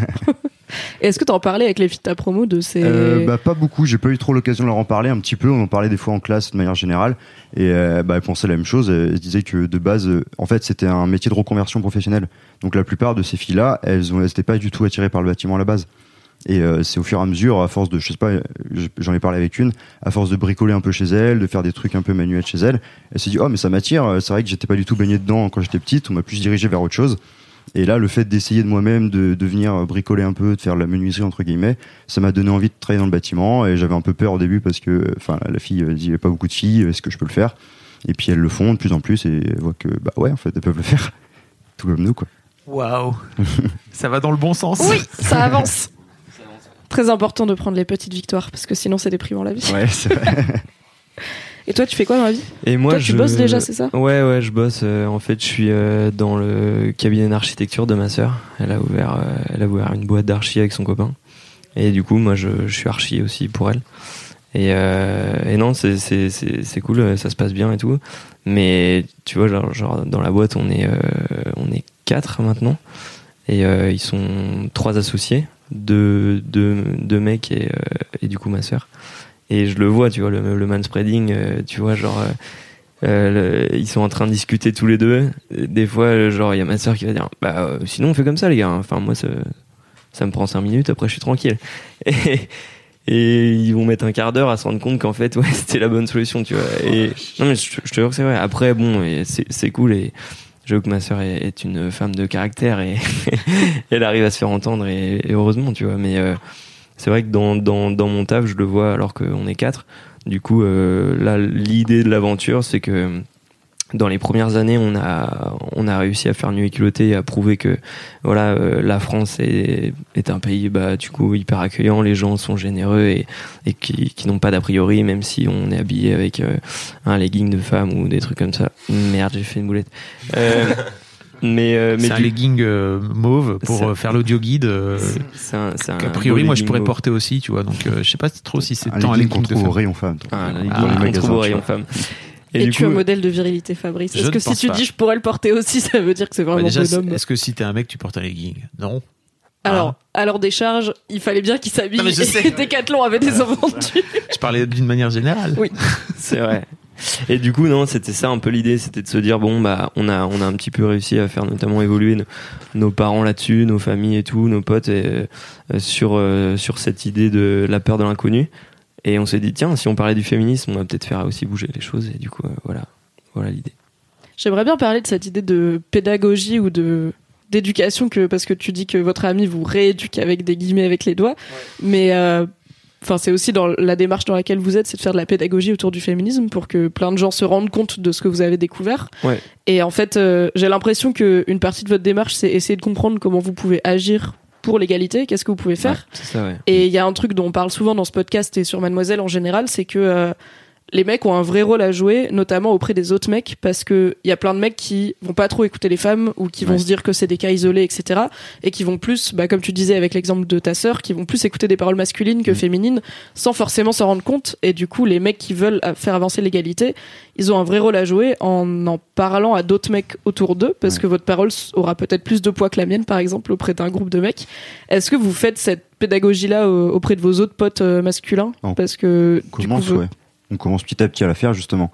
S2: Et est-ce que tu en parlais avec les filles de ta promo de ces.
S5: Euh, bah, pas beaucoup, j'ai pas eu trop l'occasion de leur en parler un petit peu, on en parlait des fois en classe de manière générale et euh, bah, elles pensaient la même chose, elles disaient que de base euh, en fait c'était un métier de reconversion professionnelle. Donc la plupart de ces filles-là, elles ont- elles étaient pas du tout attirées par le bâtiment à la base. Et euh, c'est au fur et à mesure, à force de, je sais pas, euh, j'en ai parlé avec une, à force de bricoler un peu chez elle, de faire des trucs un peu manuels chez elle, elle s'est dit oh mais ça m'attire, euh, c'est vrai que j'étais pas du tout baigné dedans quand j'étais petite, on m'a plus dirigé vers autre chose. Et là, le fait d'essayer de moi-même, de, de venir bricoler un peu, de faire de la menuiserie entre guillemets, ça m'a donné envie de travailler dans le bâtiment. Et j'avais un peu peur au début parce que, enfin, la fille dit, il y a pas beaucoup de filles, est-ce que je peux le faire? Et puis elles le font de plus en plus et elles voient que, bah ouais, en fait, elles peuvent le faire, [laughs] tout comme nous, quoi.
S3: Waouh Ça va dans le bon sens.
S2: Oui, ça avance. [laughs] Très important de prendre les petites victoires parce que sinon c'est déprimant la vie.
S5: Ouais, c'est vrai. [laughs]
S2: Et toi, tu fais quoi dans la vie?
S6: Et moi,
S2: Toi, tu
S6: je...
S2: bosses déjà, c'est ça?
S6: Ouais, ouais, je bosse. euh, en fait, je suis euh, dans le cabinet d'architecture de ma sœur. Elle a ouvert, euh, elle a ouvert une boîte d'archi avec son copain. Et du coup, moi, je, je suis archi aussi pour elle. Et, euh, et non, c'est c'est c'est c'est cool, ça se passe bien et tout. Mais tu vois, genre, genre dans la boîte, on est euh, on est quatre maintenant. Et euh, ils sont trois associés, deux, deux mecs et euh, et du coup ma sœur. Et je le vois, tu vois, le, le manspreading, euh, tu vois, genre, euh, le- ils sont en train de discuter tous les deux. Des fois, genre, il y a ma soeur qui va dire, bah, euh, sinon on fait comme ça, les gars. Enfin, moi, ça, ça me prend cinq minutes, après, je suis tranquille. [laughs] Et, et ils vont mettre un quart d'heure à se rendre compte qu'en fait, ouais, [laughs] c'était la bonne solution, tu vois. Et non, mais je, je te jure que c'est vrai. Après, bon, c'est cool et. Que ma sœur est, une femme de caractère et [laughs] elle arrive à se faire entendre et, et heureusement, tu vois. Mais euh, c'est vrai que dans, dans, dans mon taf, je le vois alors qu'on est quatre. Du coup, euh, là, l'idée de l'aventure, c'est que dans les premières années, on a, on a réussi à faire nu et culotté et à prouver que voilà, euh, la France est, est un pays bah, du coup hyper accueillant, les gens sont généreux et, et qui, qui n'ont pas d'a priori, même si on est habillé avec euh, un legging de femme ou des trucs comme ça. Merde, j'ai fait une boulette. Euh, [laughs] mais euh, mais
S3: C'est un
S6: du-
S3: legging euh, mauve pour euh, faire l'audio guide. euh,
S6: c'est un, c'est un
S3: qu'a priori, moi, je pourrais
S6: mauve.
S3: porter aussi, tu vois. Donc, euh, je sais pas trop si c'est
S5: Un
S3: tant un
S5: legging qu'on trouve au rayon femme.
S6: Ah, un
S3: Ah,
S6: legging qu'on trouve au
S5: tu
S6: rayon femme.
S2: Et,
S6: du
S2: tu es un modèle de virilité, Fabrice. Est-ce que si tu
S3: pas.
S2: dis je pourrais le porter aussi, [laughs] ça veut dire que c'est
S3: Bah,
S2: vraiment
S3: déjà,
S2: bonhomme
S3: est-ce que si t'es un mec, tu portes un legging? Non.
S2: Alors, alors des charges, il fallait bien qu'il s'habille.
S3: Non, mais je sais. [laughs]
S2: Et Décathlon avait des invendus.
S3: Je parlais d'une manière générale.
S2: Oui. [laughs]
S6: C'est vrai. Et du coup, non, c'était ça un peu l'idée, c'était de se dire bon bah on a on a un petit peu réussi à faire notamment évoluer nos, nos parents là-dessus, nos familles et tout, nos potes et, euh, sur euh, sur cette idée de la peur de l'inconnu. Et on s'est dit tiens, si on parlait du féminisme, on va peut-être faire aussi bouger les choses. Et du coup, euh, voilà, voilà l'idée.
S2: J'aimerais bien parler de cette idée de pédagogie ou de d'éducation que parce que tu dis que votre ami vous rééduque avec des guillemets avec les doigts, mais euh, enfin c'est aussi dans la démarche dans laquelle vous êtes, c'est de faire de la pédagogie autour du féminisme pour que plein de gens se rendent compte de ce que vous avez découvert.
S6: Ouais.
S2: Et en fait, euh, j'ai l'impression que une partie de votre démarche, c'est essayer de comprendre comment vous pouvez agir pour l'égalité, qu'est-ce que vous pouvez faire.
S6: C'est ça, ouais.
S2: Et il y a un truc dont on parle souvent dans ce podcast et sur Mademoiselle en général, c'est que euh, les mecs ont un vrai rôle à jouer, notamment auprès des autres mecs, parce que il y a plein de mecs qui vont pas trop écouter les femmes ou qui vont
S5: Ouais.
S2: se dire que c'est des cas isolés, etc. Et qui vont plus, bah, comme tu disais avec l'exemple de ta sœur, qui vont plus écouter des paroles masculines que
S5: Mm.
S2: féminines, sans forcément s'en rendre compte. Et du coup, les mecs qui veulent euh, faire avancer l'égalité, ils ont un vrai rôle à jouer en en parlant à d'autres mecs autour d'eux, parce
S5: Ouais.
S2: que votre parole aura peut-être plus de poids que la mienne, par exemple, auprès d'un groupe de mecs. Est-ce que vous faites cette pédagogie-là auprès de vos autres potes euh, masculins? Parce que
S5: On
S2: du
S5: commence,
S2: coup, vous-
S5: ouais. On commence petit à petit à la faire, justement.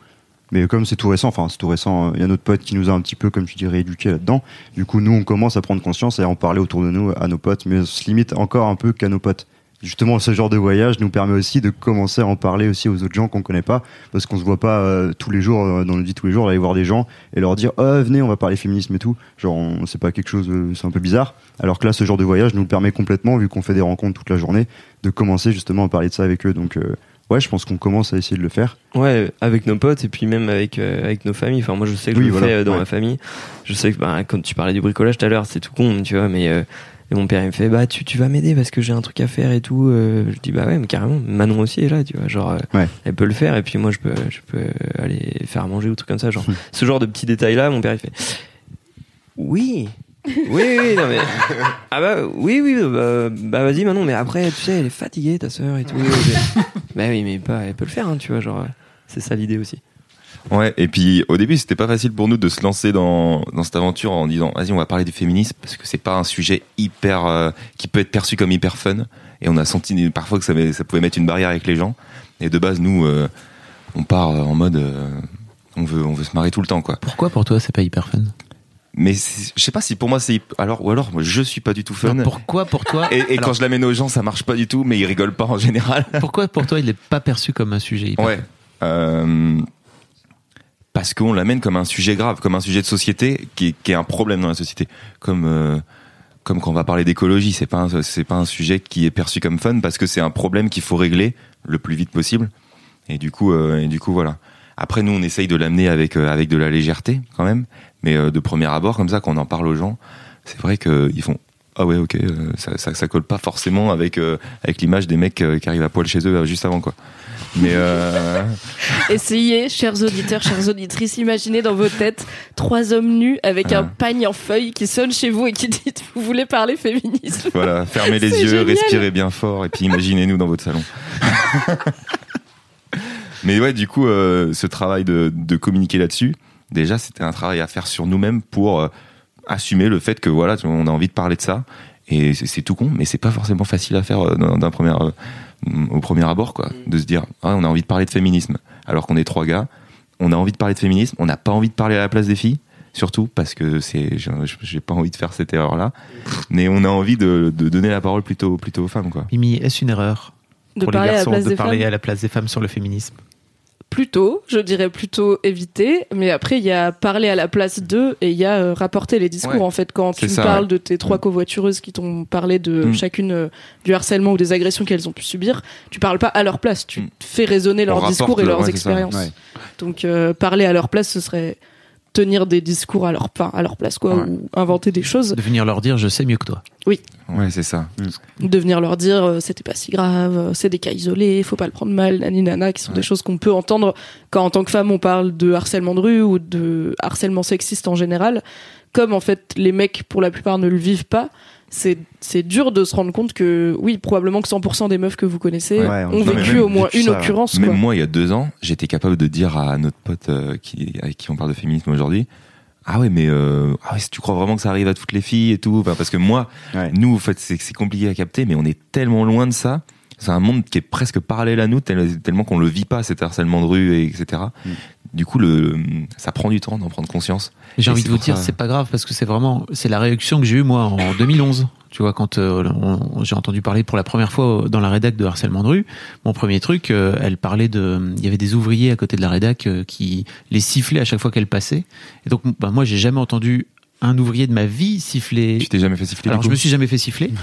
S5: Mais comme c'est tout récent, enfin, c'est tout récent, il y a notre pote qui nous a un petit peu, comme tu dis, rééduqué là-dedans. Du coup, nous, on commence à prendre conscience et à en parler autour de nous à nos potes, mais on se limite encore un peu qu'à nos potes. Justement, ce genre de voyage nous permet aussi de commencer à en parler aussi aux autres gens qu'on connaît pas, parce qu'on se voit pas euh, tous les jours, euh, dans notre vie tous les jours, aller voir des gens et leur dire, oh, venez, on va parler féminisme et tout. Genre, c'est pas quelque chose, euh, c'est un peu bizarre. Alors que là, ce genre de voyage nous permet complètement, vu qu'on fait des rencontres toute la journée, de commencer justement à parler de ça avec eux. Donc, euh, ouais, je pense qu'on commence à essayer de le faire.
S6: Ouais, avec nos potes et puis même avec euh, avec nos familles. Enfin, moi, je sais que
S5: Oui,
S6: je le
S5: voilà,
S6: fais euh, dans
S5: ouais.
S6: ma famille. Je sais que bah, quand tu parlais du bricolage tout à l'heure, c'est tout con, tu vois, mais euh, Et mon père il me fait bah tu, tu vas m'aider parce que j'ai un truc à faire et tout. Euh, je dis bah ouais mais carrément Manon aussi est là tu vois genre euh,
S5: Ouais.
S6: elle peut le faire et puis moi je peux je peux aller faire à manger ou truc comme ça genre
S5: Hmm.
S6: ce genre de petits détails là mon père il fait oui oui oui non mais [laughs] ah bah oui oui bah, bah, vas-y Manon mais après tu sais elle est fatiguée ta sœur et tout. [laughs] bah oui mais pas elle peut le faire hein, tu vois genre c'est ça l'idée aussi.
S4: Ouais, et puis au début, c'était pas facile pour nous de se lancer dans, dans cette aventure en disant vas-y, on va parler du féminisme parce que c'est pas un sujet hyper euh, qui peut être perçu comme hyper fun. Et on a senti parfois que ça, ça pouvait mettre une barrière avec les gens. Et de base, nous, euh, on part en mode euh, on veut on veut se marrer tout le temps quoi.
S3: Pourquoi pour toi c'est pas hyper fun?
S4: Mais je sais pas si pour moi c'est alors ou alors moi, je suis pas du tout fun.
S3: Non, Pourquoi pour toi
S4: Et, et
S3: Alors,
S4: quand je l'amène aux gens, ça marche pas du tout, mais ils rigolent pas en général. [laughs]
S3: pourquoi pour toi il est pas perçu comme un sujet hyper
S4: Ouais. Euh, parce qu'on l'amène comme un sujet grave, comme un sujet de société qui est, qui est un problème dans la société. Comme euh, comme quand on va parler d'écologie, c'est pas c'est pas un sujet qui est perçu comme fun parce que c'est un problème qu'il faut régler le plus vite possible. Et du coup euh, et du coup voilà. Après nous on essaye de l'amener avec euh, avec de la légèreté quand même, mais euh, de premier abord comme ça quand on en parle aux gens, c'est vrai qu'ils font ah ouais ok euh, ça, ça ça colle pas forcément avec euh, avec l'image des mecs euh, qui arrivent à poil chez eux juste avant quoi. Mais [laughs]
S2: Essayez, chers auditeurs, chères auditrices, imaginez dans vos têtes trois hommes nus avec un pagne en feuille qui sonne chez vous et qui dit Vous voulez parler féminisme
S4: Voilà, fermez [laughs] les yeux,
S2: génial.
S4: respirez bien fort et puis imaginez-nous dans votre salon. [laughs] Mais ouais, du coup, euh, ce travail de, de communiquer là-dessus, déjà, c'était un travail à faire sur nous-mêmes pour euh, assumer le fait que voilà, on a envie de parler de ça. Et c'est tout con, mais c'est pas forcément facile à faire euh, d'un premier, euh, au premier abord, quoi. De se dire, ah, on a envie de parler de féminisme, alors qu'on est trois gars. On a envie de parler de féminisme, on n'a pas envie de parler à la place des filles, surtout parce que c'est, j'ai pas envie de faire cette erreur-là. Mais on a envie de, de donner la parole plutôt, plutôt aux femmes, quoi.
S3: Mimi, est-ce une erreur
S2: De
S3: pour les
S2: à
S3: garçons
S2: place
S3: de parler
S2: femmes
S3: à la place des femmes sur le féminisme?
S2: Plutôt, je dirais plutôt éviter, mais après il y a parler à la place d'eux et il y a euh, rapporter les discours
S4: Ouais.
S2: en fait quand tu me
S4: ça,
S2: parles
S4: ouais.
S2: de tes trois covoitureuses qui t'ont parlé de
S4: Mm.
S2: chacune euh, du harcèlement ou des agressions qu'elles ont pu subir, tu parles pas à leur place, tu
S4: Mm.
S2: fais résonner
S4: On
S2: leurs discours et
S4: leur-
S2: leurs
S4: ouais,
S2: expériences. Donc euh, parler à leur place, ce serait tenir des discours à leur, enfin, à leur place quoi,
S4: Ouais.
S2: ou inventer des choses,
S3: De venir leur dire je sais mieux que toi.
S4: Ouais, c'est ça.
S2: de venir leur dire euh, c'était pas si grave, euh, c'est des cas isolés, faut pas le prendre mal, nani nana, qui sont des choses qu'on peut entendre quand en tant que femme on parle de harcèlement de rue ou de harcèlement sexiste en général. Comme en fait les mecs pour la plupart ne le vivent pas, c'est c'est dur de se rendre compte que oui probablement que 100% des meufs que vous connaissez
S5: Ouais,
S2: ont vécu
S5: même
S2: au moins une
S5: ça,
S2: occurrence
S4: Même
S2: quoi.
S4: moi, il y a deux ans, j'étais capable de dire à notre pote euh, qui, avec qui on parle de féminisme aujourd'hui, ah ouais, mais euh, ah ouais, si tu crois vraiment que ça arrive à toutes les filles et tout, Enfin, parce que moi,
S5: Ouais.
S4: nous, en fait, c'est c'est compliqué à capter, mais on est tellement loin de ça. C'est un monde qui est presque parallèle à nous, tel- tellement qu'on le vit pas, cet harcèlement de rue, et etc.
S5: Mm.
S4: Du coup, le, ça prend du temps d'en prendre conscience.
S3: J'ai
S4: Et
S3: envie de vous dire,
S4: ça-
S3: c'est pas grave parce que c'est vraiment, c'est la réaction que j'ai eue moi en [laughs] 2011. Tu vois, quand euh, on- j'ai entendu parler pour la première fois dans la rédac de harcèlement de rue, mon premier truc, euh, elle parlait de, il y avait des ouvriers à côté de la rédac euh, qui les sifflaient à chaque fois qu'elle passait. Et donc, bah, moi, j'ai jamais entendu un ouvrier de ma vie siffler.
S4: Tu t'es jamais fait siffler
S3: Alors,
S4: du
S3: je me suis jamais fait siffler. [laughs]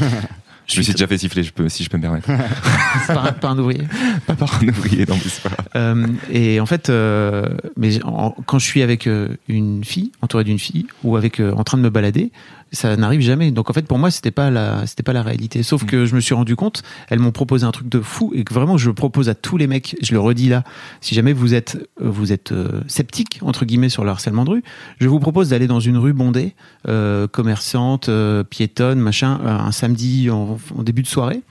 S4: Je me suis déjà fait siffler, je peux, si je peux me permettre. [laughs]
S3: par, un- par un ouvrier. [laughs]
S4: pas par un ouvrier, non, pas grave.
S3: Euh, et en fait, euh, mais en- quand je suis avec euh, une fille, entouré d'une fille, ou avec euh, en train de me balader, ça n'arrive jamais. Donc en fait, pour moi, c'était pas la, c'était pas la réalité. Sauf
S4: Mm.
S3: que je me suis rendu compte, elles m'ont proposé un truc de fou et que vraiment, je le propose à tous les mecs. Je le redis là. Si jamais vous êtes, vous êtes euh, sceptique entre guillemets sur le harcèlement de rue, je vous propose d'aller dans une rue bondée, euh, commerçante, euh, piétonne, machin, euh, un samedi en, en début de soirée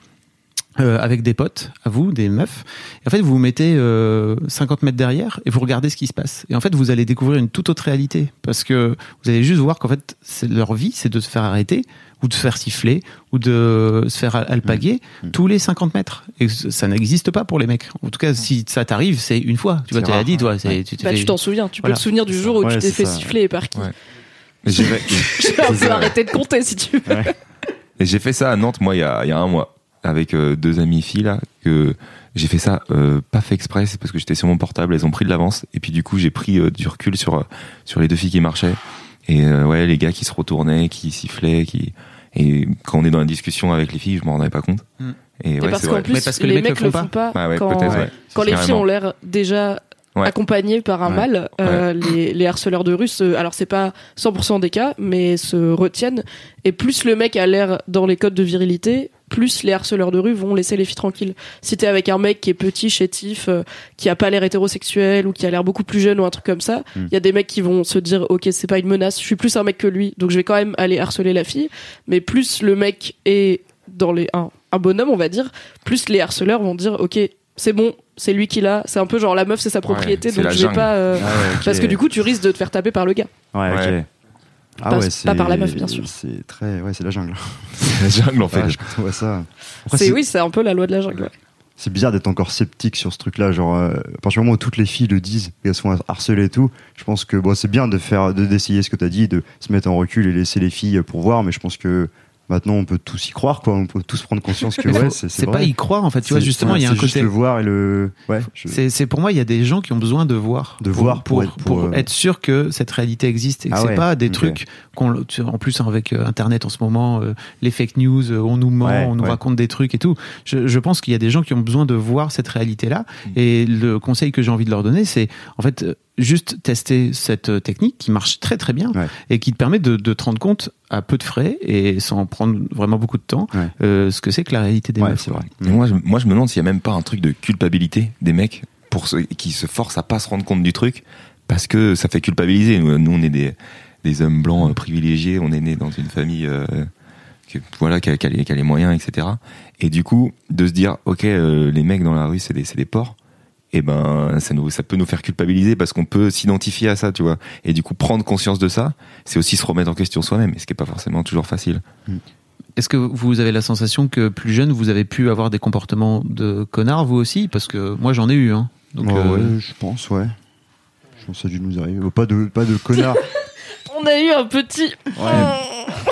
S3: euh, avec des potes, à vous, des meufs. Et en fait, vous vous mettez euh, 50 mètres derrière et vous regardez ce qui se passe. Et en fait, vous allez découvrir une toute autre réalité. Parce que vous allez juste voir qu'en fait, c'est leur vie, c'est de se faire arrêter ou de se faire siffler ou de se faire al- alpaguer
S5: Mmh.
S3: tous les 50 mètres. Et ça n'existe pas pour les mecs. En tout cas, si ça t'arrive, c'est une fois. Tu vois,
S5: C'est
S3: tu l'as
S5: rare,
S3: dit, toi.
S5: ouais.
S3: Tu
S2: Bah,
S3: fait-
S2: tu t'en souviens, tu
S3: Voilà.
S2: peux te souvenir du jour où
S5: Ouais,
S2: tu t'es fait
S5: ça.
S2: siffler et par qui.
S4: Ouais. [laughs] J'ai-
S2: Je vais un peu [laughs] arrêter de compter si tu veux.
S4: Et j'ai fait ça à Nantes, moi, il y a, il y a un mois, avec euh, deux amies filles, là, que j'ai fait ça euh, pas fait exprès, c'est parce que j'étais sur mon portable, elles ont pris de l'avance, et puis du coup, j'ai pris euh, du recul sur, sur les deux filles qui marchaient, et euh, ouais, les gars qui se retournaient, qui sifflaient, qui... Et quand on est dans la discussion avec les filles, je m'en rendais pas compte.
S3: Mm.
S4: Et
S2: Et
S4: ouais,
S2: parce
S4: c'est
S2: qu'en plus,
S3: Mais parce que
S2: les,
S3: les mecs
S2: mecs
S3: le
S2: le
S3: font
S2: font pas.
S4: Ah ouais,
S2: quand
S4: peut-être, ouais.
S2: quand les filles ont l'air déjà
S4: Ouais.
S2: accompagnés par un
S5: Ouais.
S2: mâle, euh, les, les harceleurs de rue, se, alors c'est pas 100% des cas, mais se retiennent. Et plus le mec a l'air dans les codes de virilité, plus les harceleurs de rue vont laisser les filles tranquilles. Si t'es avec un mec qui est petit, chétif, euh, qui a pas l'air hétérosexuel ou qui a l'air beaucoup plus jeune ou un truc comme ça, il
S5: Mm.
S2: y a des mecs qui vont se dire ok c'est pas une menace, je suis plus un mec que lui, donc je vais quand même aller harceler la fille. Mais plus le mec est dans les un, un bonhomme on va dire, plus les harceleurs vont dire ok c'est bon, c'est lui qui l'a, c'est un peu genre la meuf c'est sa propriété donc je vais
S4: jungle.
S2: pas euh,
S5: Ah ouais,
S2: parce que du coup tu risques de te faire taper par le gars.
S5: Ouais, ok.
S4: Ouais.
S5: Ah
S2: Pas-
S5: ouais,
S2: pas par la meuf, bien sûr.
S5: C'est très, ouais, c'est la jungle. [laughs]
S4: C'est la jungle en fait.
S5: Ouais, ça. Après,
S2: oui c'est un peu la loi de la jungle. ouais.
S5: C'est bizarre d'être encore sceptique sur ce truc-là. Genre, euh, à partir du moment où toutes les filles le disent et elles se font harceler et tout, je pense que bon, c'est bien de faire, de d'essayer ce que tu as dit, de se mettre en recul et laisser les filles pour voir. Mais je pense que maintenant, on peut tous y croire, quoi. On peut tous prendre conscience que ouais, c'est
S3: pas y croire en fait. Tu vois justement, il y a un
S5: c'est juste
S3: côté.
S5: le voir et le. Ouais. je-
S3: C'est pour moi, il y a des gens qui ont besoin de voir,
S5: De
S3: pour,
S5: voir
S3: pour,
S5: pour être-
S3: pour
S5: pour, euh,
S3: être sûr que cette réalité existe et que
S5: Ah
S3: c'est
S5: ouais,
S3: pas des trucs qu'on, en plus avec euh, Internet en ce moment, euh, les fake news, on nous ment,
S5: Ouais,
S3: on nous raconte des trucs et tout. Je, je pense qu'il y a des gens qui ont besoin de voir cette réalité-là
S5: Mm.
S3: et le conseil que j'ai envie de leur donner, c'est en fait juste tester cette euh, technique qui marche très très bien
S5: Ouais.
S3: et qui te permet de, de te rendre compte à peu de frais et sans prendre vraiment beaucoup de temps
S5: Ouais.
S3: euh, ce que c'est que la réalité des
S5: Ouais,
S3: meufs.
S5: vrai.
S4: Moi, je, moi, je me demande s'il y a même pas un truc de culpabilité des mecs pour ceux qui se forcent à pas se rendre compte du truc parce que ça fait culpabiliser. Nous, nous, on est des, des hommes blancs euh, privilégiés, on est nés dans une famille euh, que, voilà, qui a, qui a les, qui a les moyens, etc. Et du coup, de se dire, ok, euh, les mecs dans la rue, c'est des, c'est des porcs. Et ben, ça nous, ça peut nous faire culpabiliser parce qu'on peut s'identifier à ça, tu vois. Et du coup, prendre conscience de ça, c'est aussi se remettre en question soi-même, ce qui est pas forcément toujours facile.
S3: Est-ce que vous avez la sensation que plus jeune, vous avez pu avoir des comportements de connard, vous aussi? Parce que moi, j'en ai eu. Hein. Donc,
S5: Ouais,
S3: euh,
S5: ouais, je pense, ouais. Je pense que ça a dû nous arriver. Pas de, pas de connard. [laughs]
S2: On a eu un petit.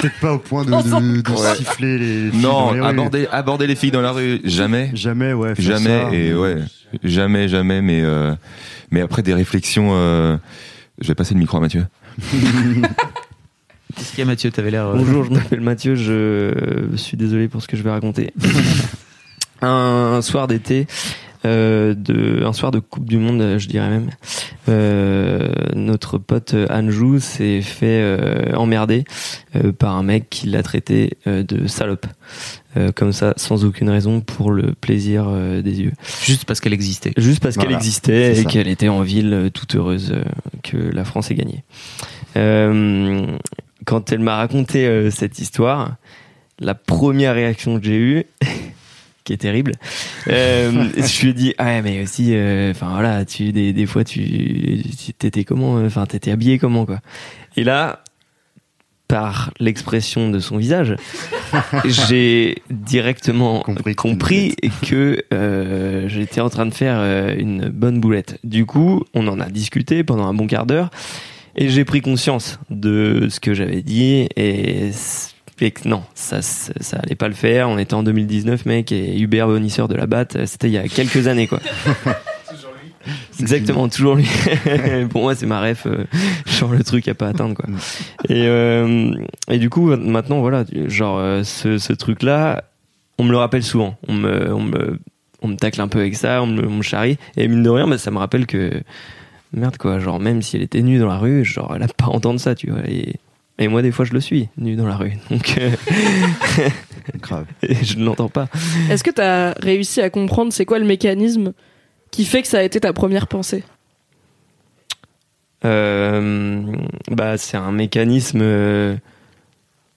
S5: Peut-être pas au point de, de, de
S4: Ouais.
S5: siffler les filles
S4: Non,
S5: dans les rues.
S4: aborder, aborder les filles dans la rue, jamais.
S5: Jamais, ouais.
S4: Jamais
S5: ça.
S4: et ouais, jamais, jamais. Mais euh, mais après des réflexions, euh, je vais passer le micro à Mathieu. [laughs]
S3: Qu'est-ce qu'il y a, Mathieu? T'avais l'air. euh,
S6: Bonjour, je m'appelle Mathieu, je suis désolé pour ce que je vais raconter. [laughs] un soir d'été, euh, de, un soir de Coupe du Monde, je dirais même, euh, notre pote Anjou s'est fait euh, emmerder euh, par un mec qui l'a traité euh, de salope. Euh, comme ça, sans aucune raison, pour le plaisir euh, des yeux.
S3: Juste parce qu'elle existait.
S6: Juste parce qu'elle existait et qu'elle était en ville euh, toute heureuse euh, que la France ait gagné. Euh, quand elle m'a raconté euh, cette histoire, la première réaction que j'ai eue, [laughs] qui est terrible, euh, je lui ai dit ah ouais, mais aussi, euh, enfin voilà, tu des, des fois tu t'étais comment, euh, enfin t'étais habillé comment quoi. Et là, par l'expression de son visage, [laughs] j'ai directement
S5: Compris
S6: compris,
S5: que
S6: euh, j'étais en train de faire une bonne boulette. Du coup, on en a discuté pendant un bon quart d'heure et j'ai pris conscience de ce que j'avais dit et, que non, ça, ça, ça allait pas le faire. On était en 2019, mec, et Hubert Bonisseur de la Batte, c'était il y a quelques années, quoi. [laughs] [laughs] Exactement, toujours lui. [laughs] Pour moi, c'est ma ref, euh, genre le truc à pas atteindre, quoi. Et, euh, et du coup, maintenant, voilà, genre, euh, ce, ce truc-là, on me le rappelle souvent. On me, on me, on me tacle un peu avec ça, on me, on me charrie. Et mine de rien, bah, ça me rappelle que, merde, quoi, genre, même si elle était nue dans la rue, genre, elle a pas à entendre ça, tu vois. Et, et moi, des fois, je le suis, nu dans la rue. Donc, euh,
S5: Grave. [laughs] [laughs]
S6: et je ne l'entends pas.
S2: Est-ce que t'as réussi à comprendre c'est quoi le mécanisme qui fait que ça a été ta première pensée?
S6: Euh, bah, c'est un mécanisme euh,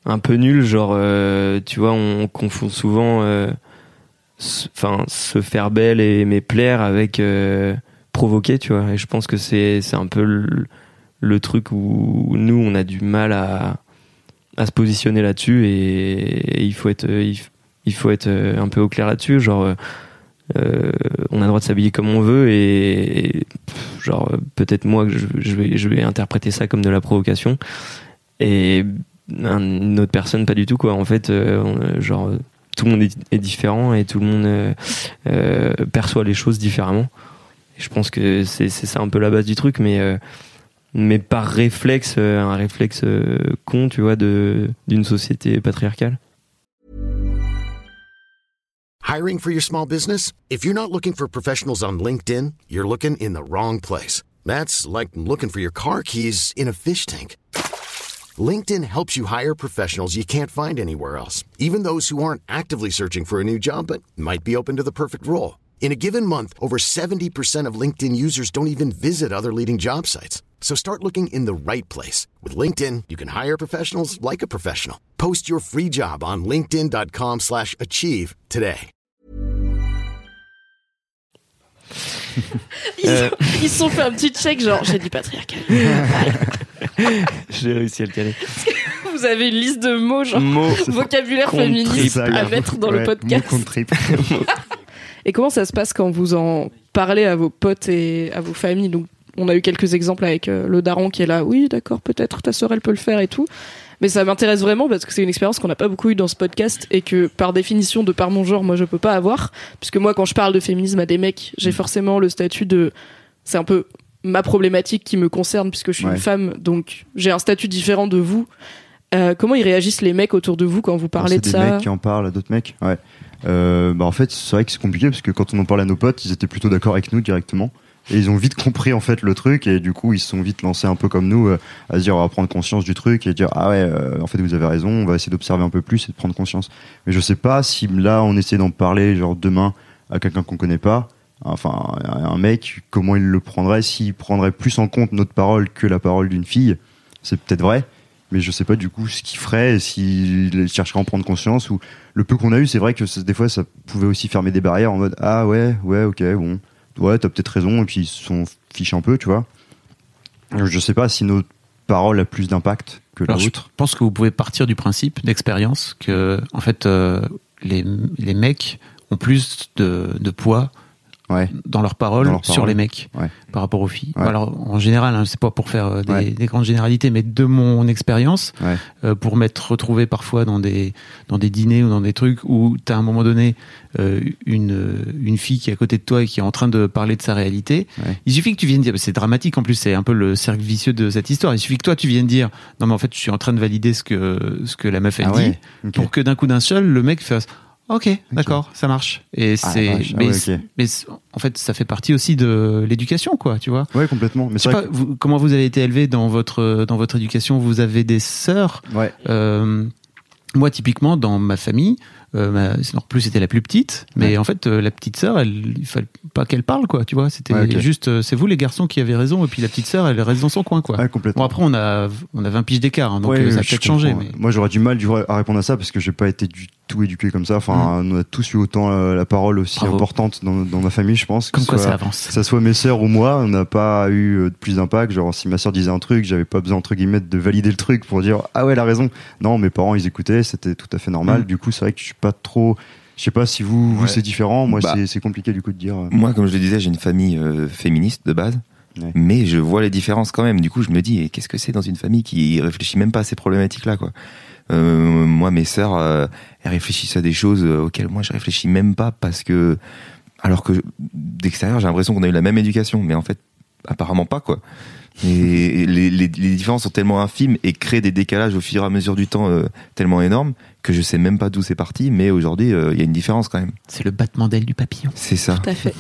S6: un peu nul, genre, euh, tu vois, on confond souvent, euh, enfin, se faire belle et aimer plaire avec euh, provoquer, tu vois. Et je pense que c'est c'est un peu le, le truc où nous on a du mal à à se positionner là-dessus et, il faut être il, faut être euh, un peu au clair là-dessus, genre. euh, euh, on a le droit de s'habiller comme on veut et, genre peut-être moi je, vais je vais interpréter ça comme de la provocation et un- une autre personne pas du tout quoi en fait genre tout le monde est, différent et tout le monde perçoit les choses différemment je pense que c'est ça un peu la base du truc mais mais par réflexe euh, un réflexe euh, con tu vois d'une société patriarcale
S7: Hiring for your small business? If you're not looking for professionals on LinkedIn, you're looking in the wrong place. That's like looking for your car keys in a fish tank. LinkedIn helps you hire professionals you can't find anywhere else, even those who aren't actively searching for a new job but might be open to the perfect role. In a given month, over 70% of LinkedIn users don't even visit other leading job sites. So start looking in the right place. With LinkedIn, you can hire professionals like a professional. Post your free job on linkedin.com slash achieve today. [laughs]
S2: Ils, sont fait un petit check, genre, j'ai dit patriarcal. [laughs]
S6: J'ai réussi à le caler.
S2: Vous avez une liste de mots, genre, vocabulaire féministe à mettre dans le podcast.
S5: mot contre trip. [laughs]
S2: Et comment ça se passe quand vous en parlez à vos potes et à vos familles Donc, on a eu quelques exemples avec euh, le daron qui est là. Oui, d'accord, peut-être ta sœur elle peut le faire et tout. Mais ça m'intéresse vraiment parce que c'est une expérience qu'on n'a pas beaucoup eu dans ce podcast et que par définition, de par mon genre, moi je peux pas avoir. Puisque moi, quand je parle de féminisme à des mecs, j'ai forcément le statut de. C'est un peu ma problématique qui me concerne puisque je suis
S5: Ouais.
S2: une femme, donc j'ai un statut différent de vous. Euh, comment ils réagissent les mecs autour de vous quand vous parlez de
S5: des
S2: ça
S5: mecs qui en parlent à d'autres mecs. Ouais. Euh, bah en fait, c'est vrai que c'est compliqué parce que quand on en parle à nos potes, ils étaient plutôt d'accord avec nous directement. Et ils ont vite compris en fait le truc. Et du coup ils se sont vite lancés un peu comme nous euh, à se dire on va prendre conscience du truc et dire ah ouais euh, en fait vous avez raison on va essayer d'observer un peu plus et de prendre conscience. Mais je sais pas si là on essaie d'en parler genre demain à quelqu'un qu'on connaît pas. Enfin un mec comment il le prendrait? S'il prendrait plus en compte notre parole que la parole d'une fille c'est peut-être vrai. Mais je sais pas du coup ce qu'il ferait s'il chercherait à en prendre conscience ou le peu qu'on a eu c'est vrai que des fois ça pouvait aussi fermer des barrières en mode ah ouais ouais ok bon ouais t'as peut-être raison et puis ils s'en fichent un peu tu vois. Je sais pas si notre parole a plus d'impact que la
S3: Alors, je pense que vous pouvez partir du principe d'expérience que, en fait, euh, les, les mecs ont plus de, de poids
S5: ouais
S3: dans leurs paroles sur les mecs
S5: Ouais.
S3: par rapport aux filles.
S5: Ouais.
S3: Alors en général, hein, c'est pas pour faire euh, des, grandes généralités, mais de mon expérience, euh, pour m'être retrouvé parfois dans des dans des dîners ou dans des trucs où tu as à un moment donné euh, une une fille qui est à côté de toi et qui est en train de parler de sa réalité. Il suffit que tu viennes dire, c'est dramatique en plus, c'est un peu le cercle vicieux de cette histoire. Il suffit que toi tu viennes dire, non mais en fait je suis en train de valider ce que ce que la meuf elle
S5: Ah
S3: dit, pour que d'un coup d'un seul le mec fasse. Ok, d'accord, ça marche. Et
S5: Ah,
S3: c'est,
S5: ah
S3: mais,
S5: ouais,
S3: en fait, ça fait partie aussi de l'éducation, quoi, tu vois.
S5: ouais complètement mais
S3: Je sais pas, vous- comment vous avez été élevé dans votre dans votre éducation? Vous avez des sœurs?
S5: ouais
S3: Euh, moi, typiquement, dans ma famille, euh, ma, en plus c'était la plus petite, mais
S5: Ouais.
S3: en fait, euh, la petite sœur, elle, il fallait pas qu'elle parle, quoi, tu vois. C'était
S5: Ouais,
S3: juste, euh, c'est vous les garçons qui avez raison, et puis la petite sœur, elle reste dans son coin, quoi.
S5: ouais complètement
S3: Bon, après, on a on a 20 piges d'écart, hein, donc ça a peut-être changé. Mais...
S5: Moi, j'aurais du mal du à répondre à ça parce que j'ai pas été du tout éduqué comme ça. Enfin, on a tous eu autant euh, la parole aussi
S3: Bravo.
S5: importante dans, dans ma famille, je pense. que
S3: Comme quoi,
S5: soit-
S3: ça avance.
S5: que ça soit mes sœurs ou moi, on n'a pas eu euh, de plus d'impact. Genre, si ma sœur disait un truc, j'avais pas besoin, entre guillemets, de valider le truc pour dire, ah ouais, elle a raison. Non, mes parents, ils écoutaient, c'était tout à fait normal.
S3: Mm.
S5: Du coup, c'est vrai que je suis pas trop, je sais pas si vous, vous c'est différent. Moi,
S4: Bah.
S5: c'est, compliqué, du coup, de dire. euh,
S4: Moi, comme je le disais, j'ai une famille euh, féministe de base.
S5: Ouais.
S4: Mais je vois les différences quand même. Du coup, je me dis, et qu'est-ce que c'est dans une famille qui réfléchit même pas à ces problématiques-là, quoi. Euh, moi, mes sœurs, euh, elles réfléchissent à des choses euh, auxquelles moi je réfléchis même pas parce que, alors que d'extérieur, j'ai l'impression qu'on a eu la même éducation, mais en fait, apparemment pas, quoi. Et les, les, les différences sont tellement infimes et créent des décalages au fur et à mesure du temps euh, tellement énormes que je sais même pas d'où c'est parti, mais aujourd'hui, euh, il y a une différence quand même.
S3: C'est le battement d'aile du papillon.
S4: C'est ça.
S2: Tout à fait.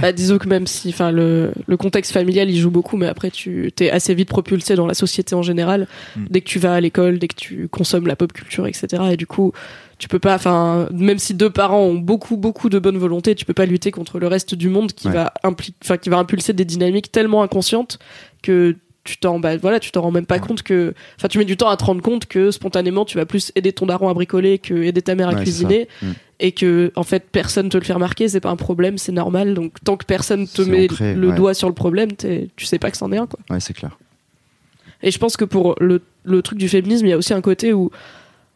S2: bah, disons que même si, enfin, le, le contexte familial, il joue beaucoup, mais après, tu t'es assez vite propulsé dans la société en général.
S4: Mm.
S2: Dès que tu vas à l'école, dès que tu consommes la pop culture, etc. Et du coup, tu peux pas, enfin, même si deux parents ont beaucoup, beaucoup de bonne volonté, tu peux pas lutter contre le reste du monde qui
S5: Ouais.
S2: va enfin, qui va impulser des dynamiques tellement inconscientes que tu t'en bah, voilà tu t'en rends même pas compte que enfin tu mets du temps à te rendre compte que spontanément tu vas plus aider ton daron à bricoler que aider ta mère à
S5: Ouais,
S2: cuisiner.
S5: Mm.
S2: et que en fait personne te le fait remarquer c'est pas un problème c'est normal donc tant que personne te met
S5: ancré,
S2: le
S5: ouais.
S2: doigt sur le problème tu sais pas que c'en est un quoi
S5: Ouais, c'est clair.
S2: et je pense que pour le, le truc du féminisme il y a aussi un côté où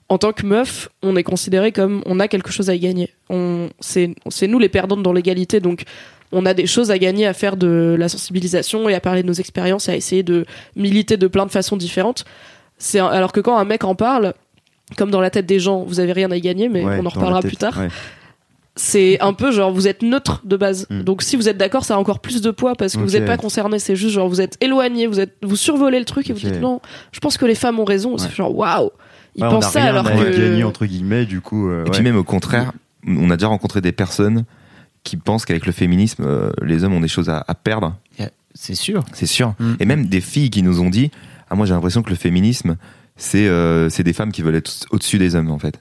S2: en tant que meuf on est considéré comme on a quelque chose à y gagner on c'est c'est nous les perdantes dans l'égalité donc on a des choses à gagner à faire de la sensibilisation et à parler de nos expériences et à essayer de militer de plein de façons différentes. C'est alors que quand un mec en parle, comme dans la tête des gens, vous avez rien à y gagner, mais
S5: Ouais,
S2: on en reparlera
S5: tête,
S2: plus tard.
S5: ouais.
S2: C'est un peu genre vous êtes neutre de base.
S5: Mm.
S2: Donc si vous êtes d'accord, ça a encore plus de poids parce que vous n'êtes pas concerné. C'est juste genre vous êtes éloigné, vous êtes vous survolez le truc et vous dites non. Je pense que les femmes ont raison. C'est genre waouh. Ils
S5: Ouais, on
S2: pensent
S5: a
S2: ça
S5: rien
S2: alors
S5: à
S2: que
S5: gagner, entre guillemets, du coup. euh,
S4: Et puis même au contraire, on a déjà rencontré des personnes qui pensent qu'avec le féminisme, euh, les hommes ont des choses à, à perdre.
S3: C'est sûr.
S4: C'est sûr.
S3: Mm.
S4: Et même des filles qui nous ont dit Ah, moi j'ai l'impression que le féminisme, c'est euh, c'est des femmes qui veulent être au-dessus des hommes, en fait.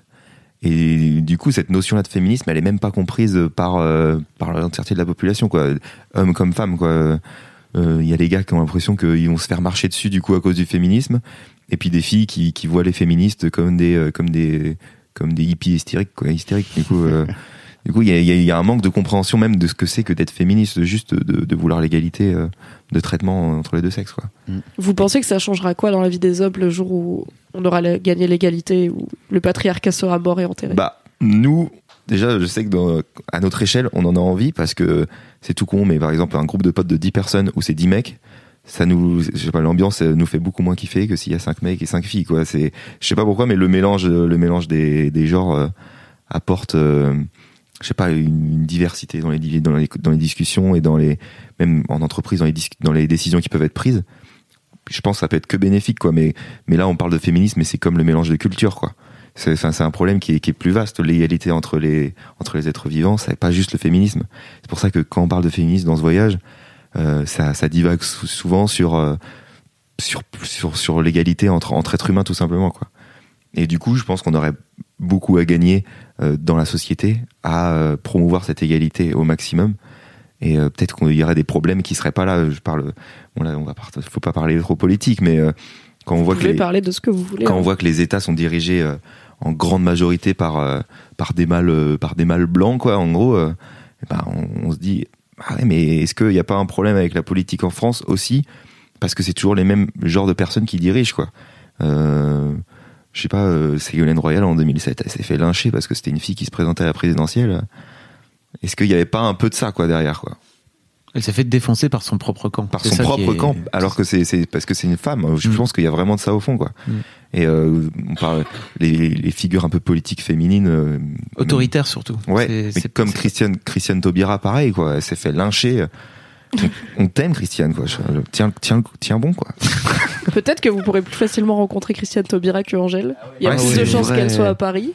S4: Et du coup, cette notion-là de féminisme, elle est même pas comprise par, euh, par l'entièreté de la population, quoi. Hommes comme femmes, quoi. Euh, Il y a des gars qui ont l'impression qu'ils vont se faire marcher dessus, du coup, à cause du féminisme. Et puis des filles qui, qui voient les féministes comme des, euh, comme des, comme des hippies hystériques, quoi. Hystériques, du coup. euh, du coup, il y a, il y a- il y a un manque de compréhension même de ce que c'est que d'être féministe, juste de, de vouloir l'égalité euh, de traitement entre les deux sexes, quoi.
S2: Vous pensez que ça changera quoi dans la vie des hommes le jour où on aura gagné l'égalité, où le patriarcat sera mort et enterré?
S4: Bah, nous, déjà, je sais que dans- à notre échelle, on en a envie parce que c'est tout con, mais par exemple, un groupe de potes de 10 personnes où c'est 10 mecs, ça nous, je sais pas, l'ambiance euh, nous fait beaucoup moins kiffer que s'il y a 5 mecs et 5 filles, quoi. C'est, je sais pas pourquoi, mais le mélange, le mélange des, des genres euh, apporte, euh, je sais pas, une, diversité dans les, dans les, dans les discussions et dans les, même en entreprise, dans les, dans les décisions qui peuvent être prises. Je pense que ça peut être que bénéfique, quoi. Mais, mais là, on parle de féminisme, mais c'est comme le mélange de cultures, quoi. C'est c'est un problème qui est, qui est plus vaste. L'égalité entre les, entre les êtres vivants, c'est pas juste le féminisme. C'est pour ça que quand on parle de féminisme dans ce voyage, euh, ça, ça divague sou- souvent sur, euh, sur, sur, sur l'égalité entre, entre êtres humains, tout simplement. Quoi. Et du coup, je pense qu'on aurait beaucoup à gagner euh, dans la société à euh, promouvoir cette égalité au maximum. Et euh, peut-être qu'il y aurait des problèmes qui seraient pas là. Je parle, bon là, on va, part- faut pas parler trop politique, mais euh, quand on voit que les,
S2: parler de ce que vous voulez.
S4: quand
S2: hein.
S4: on voit que les États sont dirigés euh, en grande majorité par euh, par des mâles euh, par des mâles blancs quoi en gros euh, eh ben, on, on se dit ah ouais, mais est-ce qu'il n'y a pas un problème avec la politique en France aussi? Parce que c'est toujours les mêmes genres de personnes qui dirigent quoi. Euh, je sais pas euh, Ségolène Royal en 2007 elle s'est fait lyncher parce que c'était une fille qui se présentait à la présidentielle. Est-ce qu'il n'y avait pas un peu de ça quoi derrière quoi?
S3: Elle s'est fait défoncer par son propre camp.
S4: par son propre
S3: est-
S4: camp, alors que c'est c'est parce que c'est une femme. Je
S3: Mm.
S4: pense qu'il y a vraiment de ça au fond, quoi.
S3: Mm.
S4: Et euh, on parle les, les figures un peu politiques féminines, euh,
S3: Autoritaire surtout.
S4: Ouais, mais comme Christiane Christiane Taubira, pareil, quoi. Elle s'est fait lyncher. On, on t'aime, Christiane, quoi. Tiens, tiens, tiens bon, quoi.
S2: Peut-être que vous pourrez plus facilement rencontrer Christiane Taubira que Angèle. Il y a
S4: Ouais,
S2: plus de chances qu'elle soit à Paris.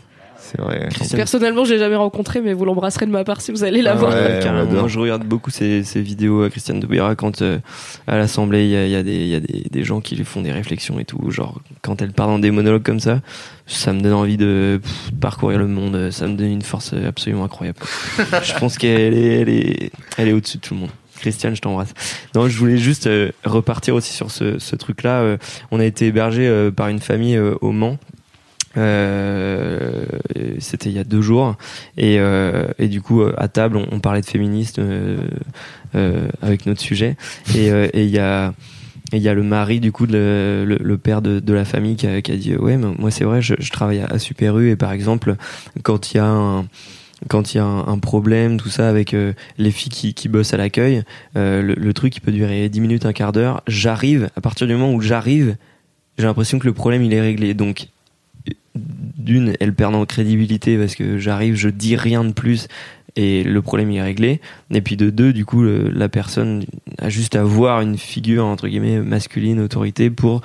S4: C'est vrai.
S2: Personnellement, je l'ai jamais rencontrée, mais vous l'embrasserez de ma part si vous allez la
S4: Ah
S2: voir.
S4: ouais.
S6: Moi, je regarde beaucoup ces, ces vidéos à Christiane Taubira quand euh, à l'Assemblée il y a, y a, des, il y a des, des gens qui lui font des réflexions et tout. Genre quand elle parle dans des monologues comme ça, ça me donne envie de pff, parcourir le monde. Ça me donne une force absolument incroyable. [laughs] je pense qu'elle est, elle est, elle est au-dessus de tout le monde. Christiane, je t'embrasse. Non, je voulais juste euh, repartir aussi sur ce, ce truc-là. Euh, on a été hébergé euh, par une famille euh, au Mans. Euh, C'était il y a deux jours. Et, euh, et du coup euh, à table on, parlait de féminisme euh, euh, avec notre sujet. Et euh, il y a il y a le mari du coup le, le- le père de, de la famille qui a, qui a dit ouais mais moi c'est vrai je, je travaille à, Super U. Et par exemple quand il y a un quand il y a un, problème tout ça avec euh, les filles qui, qui bossent à l'accueil euh, le, le truc il peut durer 10 minutes un quart d'heure. J'arrive à partir du moment où j'arrive j'ai l'impression que le problème il est réglé. Donc d'une, elle perd en crédibilité parce que j'arrive, je dis rien de plus et le problème est réglé. Et puis de deux, du coup, le- la personne a juste à voir une figure entre guillemets masculine, autorité pour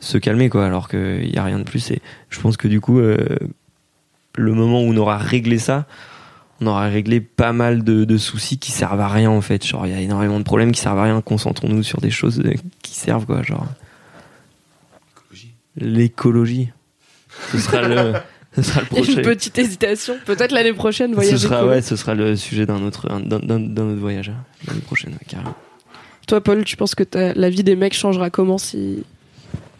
S6: se calmer quoi. Alors qu'il y a rien de plus. Et je pense que du coup, euh, le moment où on aura réglé ça, on aura réglé pas mal de, de soucis qui servent à rien en fait. Genre il y a énormément de problèmes qui servent à rien. Concentrons-nous sur des choses euh, qui servent quoi. Genre l'écologie. Ce sera le, ce sera le
S2: a
S6: prochain.
S2: une petite hésitation. Peut-être l'année prochaine,
S6: Ce
S2: voyage
S6: sera,
S2: écolo.
S6: ouais, ce sera le sujet d'un autre, un- d'un, autre voyage, l'année prochaine, ouais, carrément.
S2: Toi, Paul, tu penses que la vie des mecs changera comment si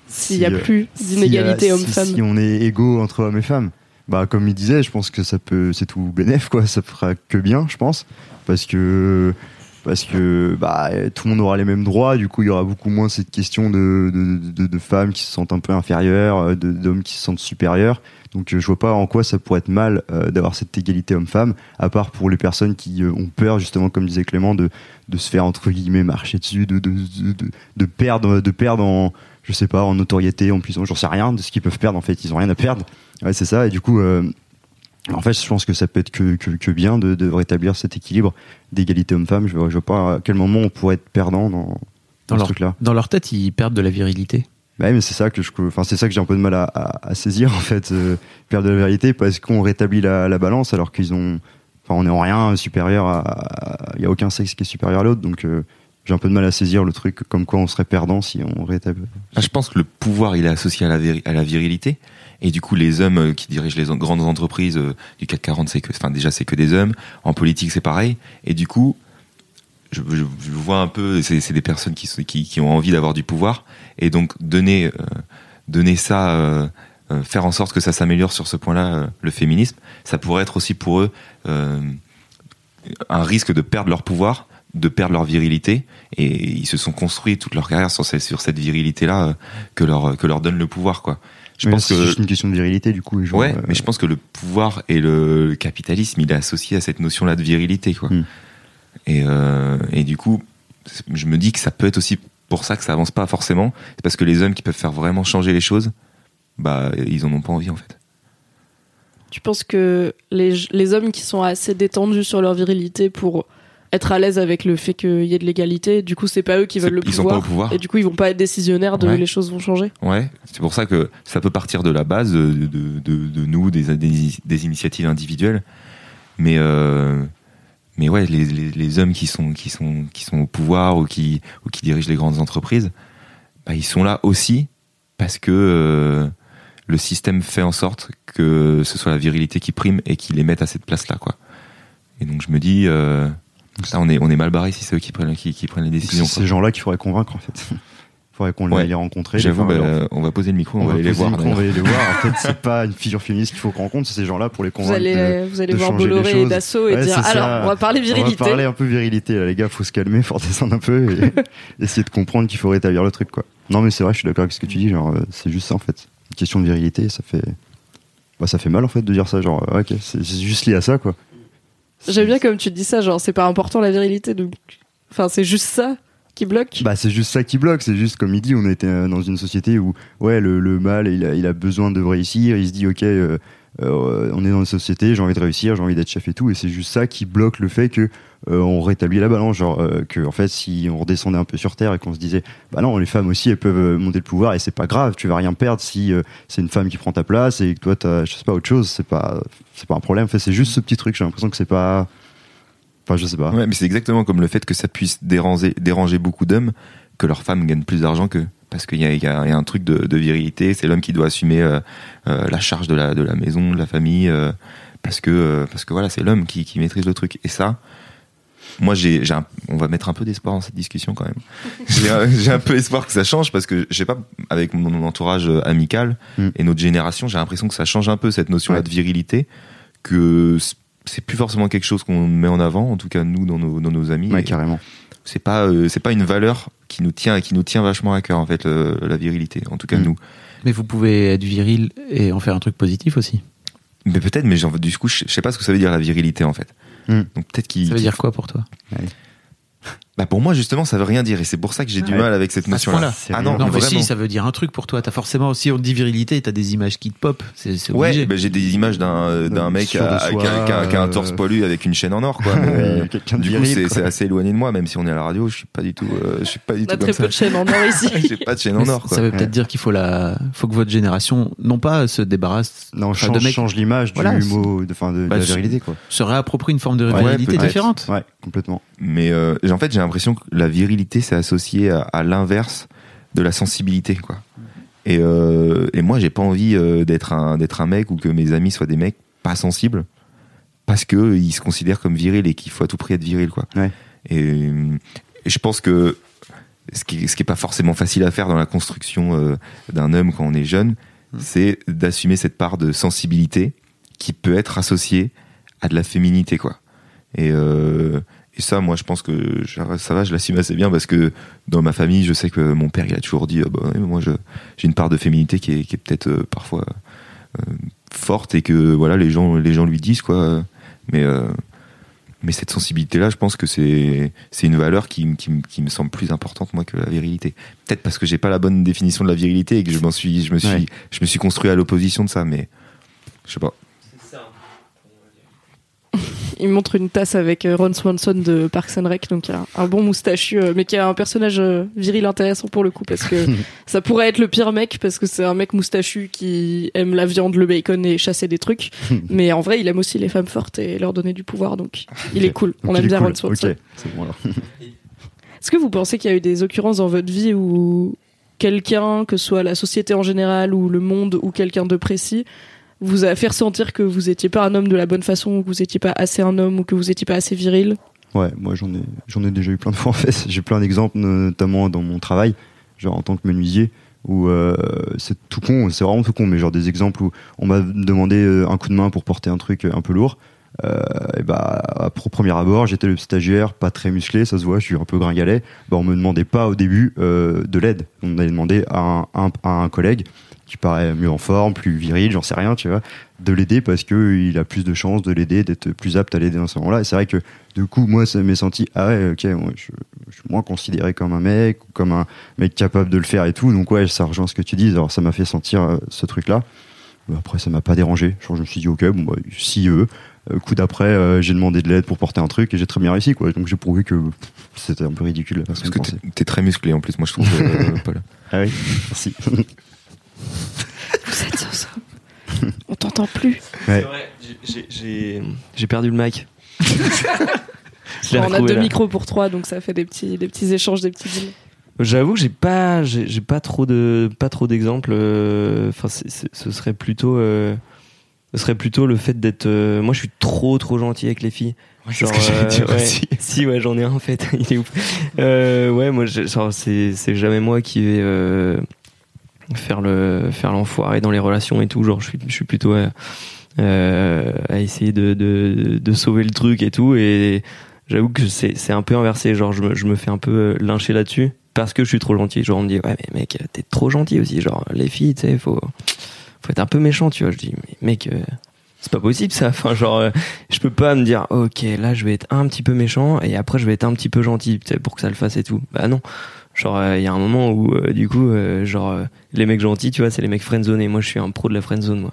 S2: s'il y a
S5: Si, euh,
S2: plus d'inégalité
S5: si, euh,
S2: homme-femme
S5: si, si on est égaux entre hommes et femmes, bah comme il disait, je pense que ça peut, c'est tout bénéf quoi. Ça fera que bien, je pense, parce que parce que bah tout le monde aura les mêmes droits. Du coup, il y aura beaucoup moins cette question de femmes qui se sentent un peu inférieures, euh, d'hommes qui se sentent supérieurs. Donc euh, je vois pas en quoi ça pourrait être mal euh, d'avoir cette égalité homme-femme, à part pour les personnes qui ont peur justement, comme disait Clément, de se faire entre guillemets marcher dessus, de perdre de perdre en je sais pas en notoriété, en puissance, j'en sais rien de ce qu'ils peuvent perdre en fait, ils ont rien à perdre. C'est ça et du coup en fait, je pense que ça peut être que, que, que bien de, de rétablir cet équilibre d'égalité homme-femme. Je vois, je vois pas à quel moment on pourrait être perdant dans, dans,
S3: Dans
S5: ce
S3: leur-
S5: truc-là.
S3: Dans leur tête, ils perdent de la virilité.
S5: Bah, mais c'est ça que je, enfin, c'est ça que j'ai un peu de mal à, à, à saisir, en fait, euh, perdre de la vérité, parce qu'on rétablit la, la balance alors qu'ils ont, enfin, on est en rien supérieur à, il y a aucun sexe qui est supérieur à l'autre, donc, euh, j'ai un peu de mal à saisir le truc comme quoi on serait perdant si on rétablit.
S4: Ah, je pense que le pouvoir, il est associé à la, virilité. Et du coup, les hommes euh, qui dirigent les grandes entreprises euh, du CAC 40, c'est que, enfin, déjà, c'est que des hommes. En politique, c'est pareil. Et du coup, je, vois un peu, c'est des personnes qui, ont envie d'avoir du pouvoir. Et donc, donner, euh, donner ça, faire en sorte que ça s'améliore sur ce point-là, le féminisme, ça pourrait être aussi pour eux un risque de perdre leur pouvoir, de perdre leur virilité. Et ils se sont construits toute leur carrière sur, cette- sur cette virilité-là euh, que, leur, que leur donne le pouvoir, quoi. Je
S5: Mais
S4: pense
S5: c'est
S4: que
S5: juste une question de virilité, du coup. genre,
S4: Ouais,
S5: euh,
S4: mais je pense que le pouvoir et le capitalisme, il est associé à cette notion-là de virilité, quoi.
S5: Hmm.
S4: Et, euh, et du coup, c'est- je me dis que ça peut être aussi pour ça que ça avance pas forcément. C'est parce que les hommes qui peuvent faire vraiment changer les choses, bah, ils en ont pas envie, en fait.
S2: Tu penses que les, les hommes qui sont assez détendus sur leur virilité pour être à l'aise avec le fait qu'il y ait de l'égalité, du coup, c'est pas eux qui veulent le
S4: Ils sont
S2: pouvoir.
S4: pas au pouvoir.
S2: Et du coup, ils vont pas être décisionnaires de
S4: Ouais.
S2: les choses vont changer.
S4: Ouais, c'est pour ça que ça peut partir de la base de, de, de, de nous, des, des, des initiatives individuelles. Mais, euh, mais ouais, les, les, les hommes qui sont, qui, sont, qui sont au pouvoir ou qui, ou qui dirigent les grandes entreprises, bah, ils sont là aussi parce que euh, le système fait en sorte que ce soit la virilité qui prime et qui les mette à cette place-là. quoi. Et donc je me dis, euh, on est, on est mal barré si c'est eux qui prennent, qui, qui prennent les
S5: c'est
S4: décisions. quoi.
S5: ces gens-là qu'il faudrait convaincre, en fait. Il [laughs] faudrait qu'on
S4: Ouais.
S5: les rencontrer. les
S4: J'avoue, bah,
S5: leur-
S4: on va poser le micro, on, va aller les voir.
S5: le micro, on va aller les voir. En fait, c'est [laughs] pas une figure féministe qu'il faut qu'on rencontre, c'est ces gens-là pour les
S2: Vous
S5: convaincre.
S2: allez,
S5: de-
S2: vous allez
S5: de
S2: voir Bolloré et. Dassault et
S5: Ouais,
S2: dire
S5: c'est ça.
S2: alors, on va parler virilité.
S5: On va parler un peu virilité, là, les gars, faut se calmer, [laughs] faut redescendre un peu et essayer de comprendre qu'il faut rétablir le truc, quoi. Non, mais c'est vrai, je suis d'accord avec ce que tu dis, genre, euh, c'est juste ça, en fait. Une question de virilité, ça fait. Bah, ça fait mal, en fait, de dire ça, genre, euh, ok, c'est c'est juste lié à ça, quoi.
S2: J'aime bien comme tu dis ça, genre, c'est pas important la virilité, donc. Enfin, c'est juste ça qui bloque.
S5: Bah, c'est juste ça qui bloque. C'est juste comme il dit, on était euh, dans une société où, ouais, le, le mâle, il a, il a besoin de réussir. Il se dit, ok, euh, euh, on est dans une société, j'ai envie de réussir, j'ai envie d'être chef et tout. Et c'est juste ça qui bloque le fait que euh, on rétablit la balance. Genre, euh, que en fait, si on redescendait un peu sur terre et qu'on se disait, bah non, les femmes aussi, elles peuvent monter le pouvoir et c'est pas grave. Tu vas rien perdre si c'est une femme qui prend ta place et que toi, t'as, je sais pas, autre chose. C'est pas, c'est pas un problème. En fait, c'est juste ce petit truc. J'ai l'impression que c'est pas. Enfin, je sais pas.
S4: Ouais, mais c'est exactement comme le fait que ça puisse déranger, déranger beaucoup d'hommes, que leurs femmes gagnent plus d'argent qu'eux. Parce qu'il y a, il y a- il y a un truc de, de virilité, c'est l'homme qui doit assumer euh, euh, la charge de la, de la maison, de la famille, euh, parce que euh, parce que voilà, c'est l'homme qui, qui maîtrise le truc. Et ça, moi, j'ai, j'ai un- on va mettre un peu d'espoir dans cette discussion quand même. [laughs] j'ai, un, j'ai un peu espoir que ça change parce que je sais pas, avec mon, mon entourage amical
S5: Mm.
S4: et notre génération, j'ai l'impression que ça change un peu cette notion-là
S5: Ouais.
S4: de virilité, que c'est plus forcément quelque chose qu'on met en avant, en tout cas nous dans nos, dans nos amis.
S5: Ouais,
S4: Et
S5: carrément.
S4: C'est pas euh, c'est pas une valeur qui nous tient qui nous tient vachement à cœur en fait le- la virilité en tout cas
S5: Mm.
S4: nous
S3: Mais vous pouvez être viril et en faire un truc positif aussi.
S4: mais peut-être mais j'en- du coup je sais pas ce que ça veut dire la virilité en fait
S5: Mm.
S4: donc peut-être qu'il
S3: Ça veut
S4: qu'il-
S3: dire quoi pour toi?
S4: Bah pour moi justement ça veut rien dire et c'est pour ça que j'ai du
S5: Ouais.
S4: mal avec cette notion là ah non,
S3: Non, mais
S4: vraiment
S3: si, ça veut dire un truc pour toi. T'as forcément, si on dit virilité, t'as des images qui te pop. C'est c'est
S4: Ouais, bah, j'ai des images d'un euh, d'un
S5: Euh,
S4: mec
S5: de
S4: à-
S5: soi,
S4: qui, a, un
S5: euh,
S4: torse poilu avec une chaîne en or quoi. [laughs] Mais, euh, du coup
S5: viril,
S4: c'est
S5: quoi.
S4: c'est assez éloigné de moi même si on est à la radio je suis pas du tout euh, je suis pas du
S2: On
S4: tout
S2: a très peu de chaînes en or ici. [laughs]
S4: j'ai pas de chaîne en or quoi.
S3: Ça veut peut-être
S5: Ouais.
S3: dire qu'il faut la, faut que votre génération, non pas se débarrasse,
S5: Non, change,
S3: de
S5: change l'image du mot, de, enfin, de, de
S3: Bah,
S5: la virilité, quoi.
S3: se réapproprie une forme de virilité différente.
S5: Ouais, complètement.
S4: Mais euh, en fait, j'ai l'impression que la virilité, c'est associé à, à l'inverse de la sensibilité, quoi. Et, euh, et moi, j'ai pas envie euh, d'être un d'être un mec ou que mes amis soient des mecs pas sensibles parce que ils se considèrent comme virils et qu'il faut à tout prix être viril, quoi.
S5: Ouais.
S4: Et, et je pense que ce qui, ce qui est pas forcément facile à faire dans la construction euh, d'un homme quand on est jeune, c'est d'assumer cette part de sensibilité qui peut être associée à de la féminité, quoi. Et, euh, et ça, moi, je pense que ça va, je l'assume assez bien parce que dans ma famille, je sais que mon père, il a toujours dit, ah bah, moi, j'ai une part de féminité qui est, qui est peut-être euh, parfois euh, forte et que voilà, les gens, les gens lui disent quoi. Mais euh, mais cette sensibilité-là, je pense que c'est c'est une valeur qui, qui, qui me semble plus importante moi que la virilité. Peut-être parce que j'ai pas la bonne définition de la virilité et que je m'en suis, je me suis,
S5: Ouais.
S4: je me suis construit à l'opposition de ça, mais je sais pas.
S2: Il montre une tasse avec euh, Ron Swanson de Parks and Rec, donc un, un bon moustachu, euh, mais qui a un personnage euh, viril intéressant pour le coup, parce que [laughs] ça pourrait être le pire mec, parce que c'est un mec moustachu qui aime la viande, le bacon et chasser des trucs, [laughs] mais en vrai, il aime aussi les femmes fortes et leur donner du pouvoir, donc il est cool. On aime bien
S5: cool.
S2: Ron Swanson.
S5: C'est bon alors. [laughs]
S2: Est-ce que vous pensez qu'il y a eu des occurrences dans votre vie où quelqu'un, que ce soit la société en général ou le monde ou quelqu'un de précis, vous a fait ressentir que vous étiez pas un homme de la bonne façon, ou que vous étiez pas assez un homme, ou que vous étiez pas assez viril
S5: Ouais, moi j'en ai, j'en ai déjà eu plein de fois en fait. J'ai plein d'exemples, notamment dans mon travail, genre en tant que menuisier, où euh, c'est tout con, c'est vraiment tout con, mais genre des exemples où on m'a demandé euh, un coup de main pour porter un truc un peu lourd. Euh, et bah, pro- premier abord, j'étais le stagiaire, pas très musclé, ça se voit, je suis un peu gringalet. Bah, on me demandait pas au début euh, de l'aide. On allait demander à un collègue qui paraît mieux en forme, plus viril, j'en sais rien, tu vois, de l'aider parce que il a plus de chances de l'aider, d'être plus apte à l'aider dans ce moment-là. Et c'est vrai que du coup, moi, ça m'est senti, ah ouais, ok, moi, je, je suis moins considéré comme un mec, ou comme un mec capable de le faire et tout. Donc ouais, ça rejoint ce que tu dis. Alors ça m'a fait sentir euh, ce truc-là. Après, ça m'a pas dérangé. Genre, je me suis dit, ok, bon, bah, si eux. Euh, coup d'après, euh, j'ai demandé de l'aide pour porter un truc et j'ai très bien réussi, quoi. Donc j'ai prouvé que c'était un peu ridicule la
S4: Parce que t'es très musclé en plus, moi je trouve, euh, [laughs] Paul.
S5: Ah oui, merci. [laughs]
S2: Vous êtes ça. On t'entend plus.
S5: Ouais.
S6: C'est vrai, j'ai- j'ai- j'ai j'ai perdu le mic. [laughs]
S2: On a deux
S6: là.
S2: micros pour trois, donc ça fait des petits, des petits échanges, des petits deals.
S6: J'avoue que j'ai pas, j'ai pas trop de, pas trop d'exemples. euh, Enfin, ce serait plutôt, euh, ce serait plutôt le fait d'être. euh, moi, je suis trop, trop gentil avec les filles.
S4: c'est ce que j'allais dire
S6: ouais.
S4: aussi. [laughs]
S6: Si, ouais, j'en ai un en fait. [laughs] Il est ouf. Euh, ouais, moi, genre, c'est, c'est jamais moi qui vais euh, faire le, faire l'enfoiré dans les relations et tout. Genre, je suis, je suis plutôt euh, euh, à essayer de, de, de sauver le truc et tout. Et j'avoue que c'est, c'est un peu inversé. Genre, je me, je me fais un peu euh, lyncher là-dessus parce que je suis trop gentil. Genre, on me dit, ouais, mais mec, t'es trop gentil aussi. Genre, les filles, tu sais, faut, faut être un peu méchant, tu vois. Je dis, mais mec, euh, c'est pas possible ça. Enfin, genre, euh, je peux pas me dire, ok, là, je vais être un petit peu méchant et après, je vais être un petit peu gentil, tu sais, pour que ça le fasse et tout. Bah non. Genre, il y a un moment où, euh, du coup, euh, genre, euh, les mecs gentils, tu vois, c'est les mecs friendzonés. Moi, je suis un pro de la friendzone, moi.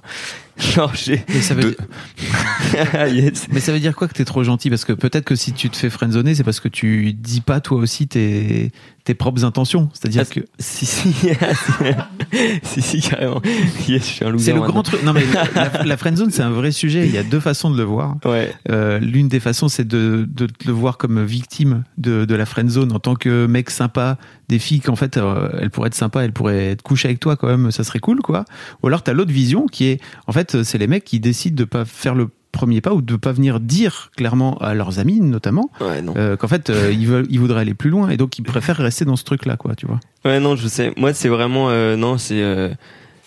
S6: Genre, j'ai.
S3: Mais ça veut,
S4: De-
S3: dire, [laughs]
S6: Yes.
S3: mais ça veut dire quoi que t'es trop gentil? Parce que peut-être que si tu te fais friendzoner, c'est parce que tu dis pas toi aussi tes, tes propres intentions. C'est-à-dire
S6: Ah,
S3: que [laughs]
S6: Si, si, [laughs] si, si, carrément. Yes, je suis un
S3: c'est le
S6: maintenant.
S3: grand truc. Non mais la, la friendzone, c'est un vrai sujet. Il y a deux façons de le voir.
S6: Ouais.
S3: Euh, L'une des façons, c'est de, de te le voir comme victime de, de la friendzone en tant que mec sympa, des filles qu'en fait, euh, elles pourraient être sympas, elles pourraient être couchées avec toi quand même, ça serait cool, quoi. Ou alors t'as l'autre vision qui est, en fait, c'est les mecs qui décident de pas faire le premier pas ou de pas venir dire clairement à leurs amis notamment
S6: Ouais,
S3: euh, qu'en fait euh, ils veulent ils voudraient aller plus loin et donc ils préfèrent rester dans ce truc là quoi tu vois
S6: Ouais, non, je sais. Moi, c'est vraiment. euh, non, c'est. euh,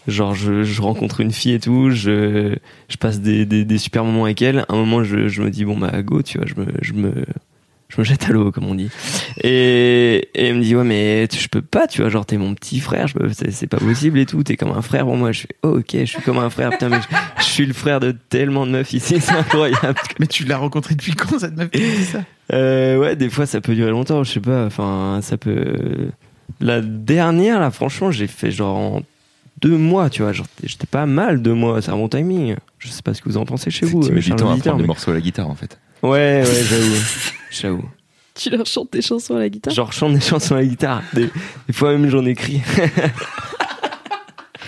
S6: genre, je, je rencontre une fille et tout, je, je passe des, des, des super moments avec elle. À un moment, je, je me dis, bon, bah, go, tu vois, je me. Je me je me jette à l'eau, comme on dit. Et, et elle me dit, ouais, mais tu- je peux pas, tu vois, genre, t'es mon petit frère, c'est, pas possible et tout, t'es comme un frère pour moi. Je fais, oh, ok, je suis comme un frère, putain, mais je, je suis le frère de tellement de meufs ici, c'est incroyable. [laughs]
S3: mais tu l'as rencontré depuis quand cette meuf? Dit ça
S6: Euh, ouais, des fois ça peut durer longtemps, je sais pas. Enfin, ça peut. La dernière, là, franchement, j'ai fait genre en deux mois, tu vois. Genre, j'étais pas mal deux mois, c'est un bon timing. Je sais pas ce que vous en pensez chez vous.
S4: tu
S6: euh,
S4: mets du temps à apprendre les
S6: mais-
S4: morceaux à la guitare en fait.
S6: Ouais, ouais, j'avoue. [laughs] J'avoue.
S2: Tu leur chantes des chansons à la guitare?
S6: Genre, chante des chansons à la guitare. Des, des fois même, j'en écris. [laughs]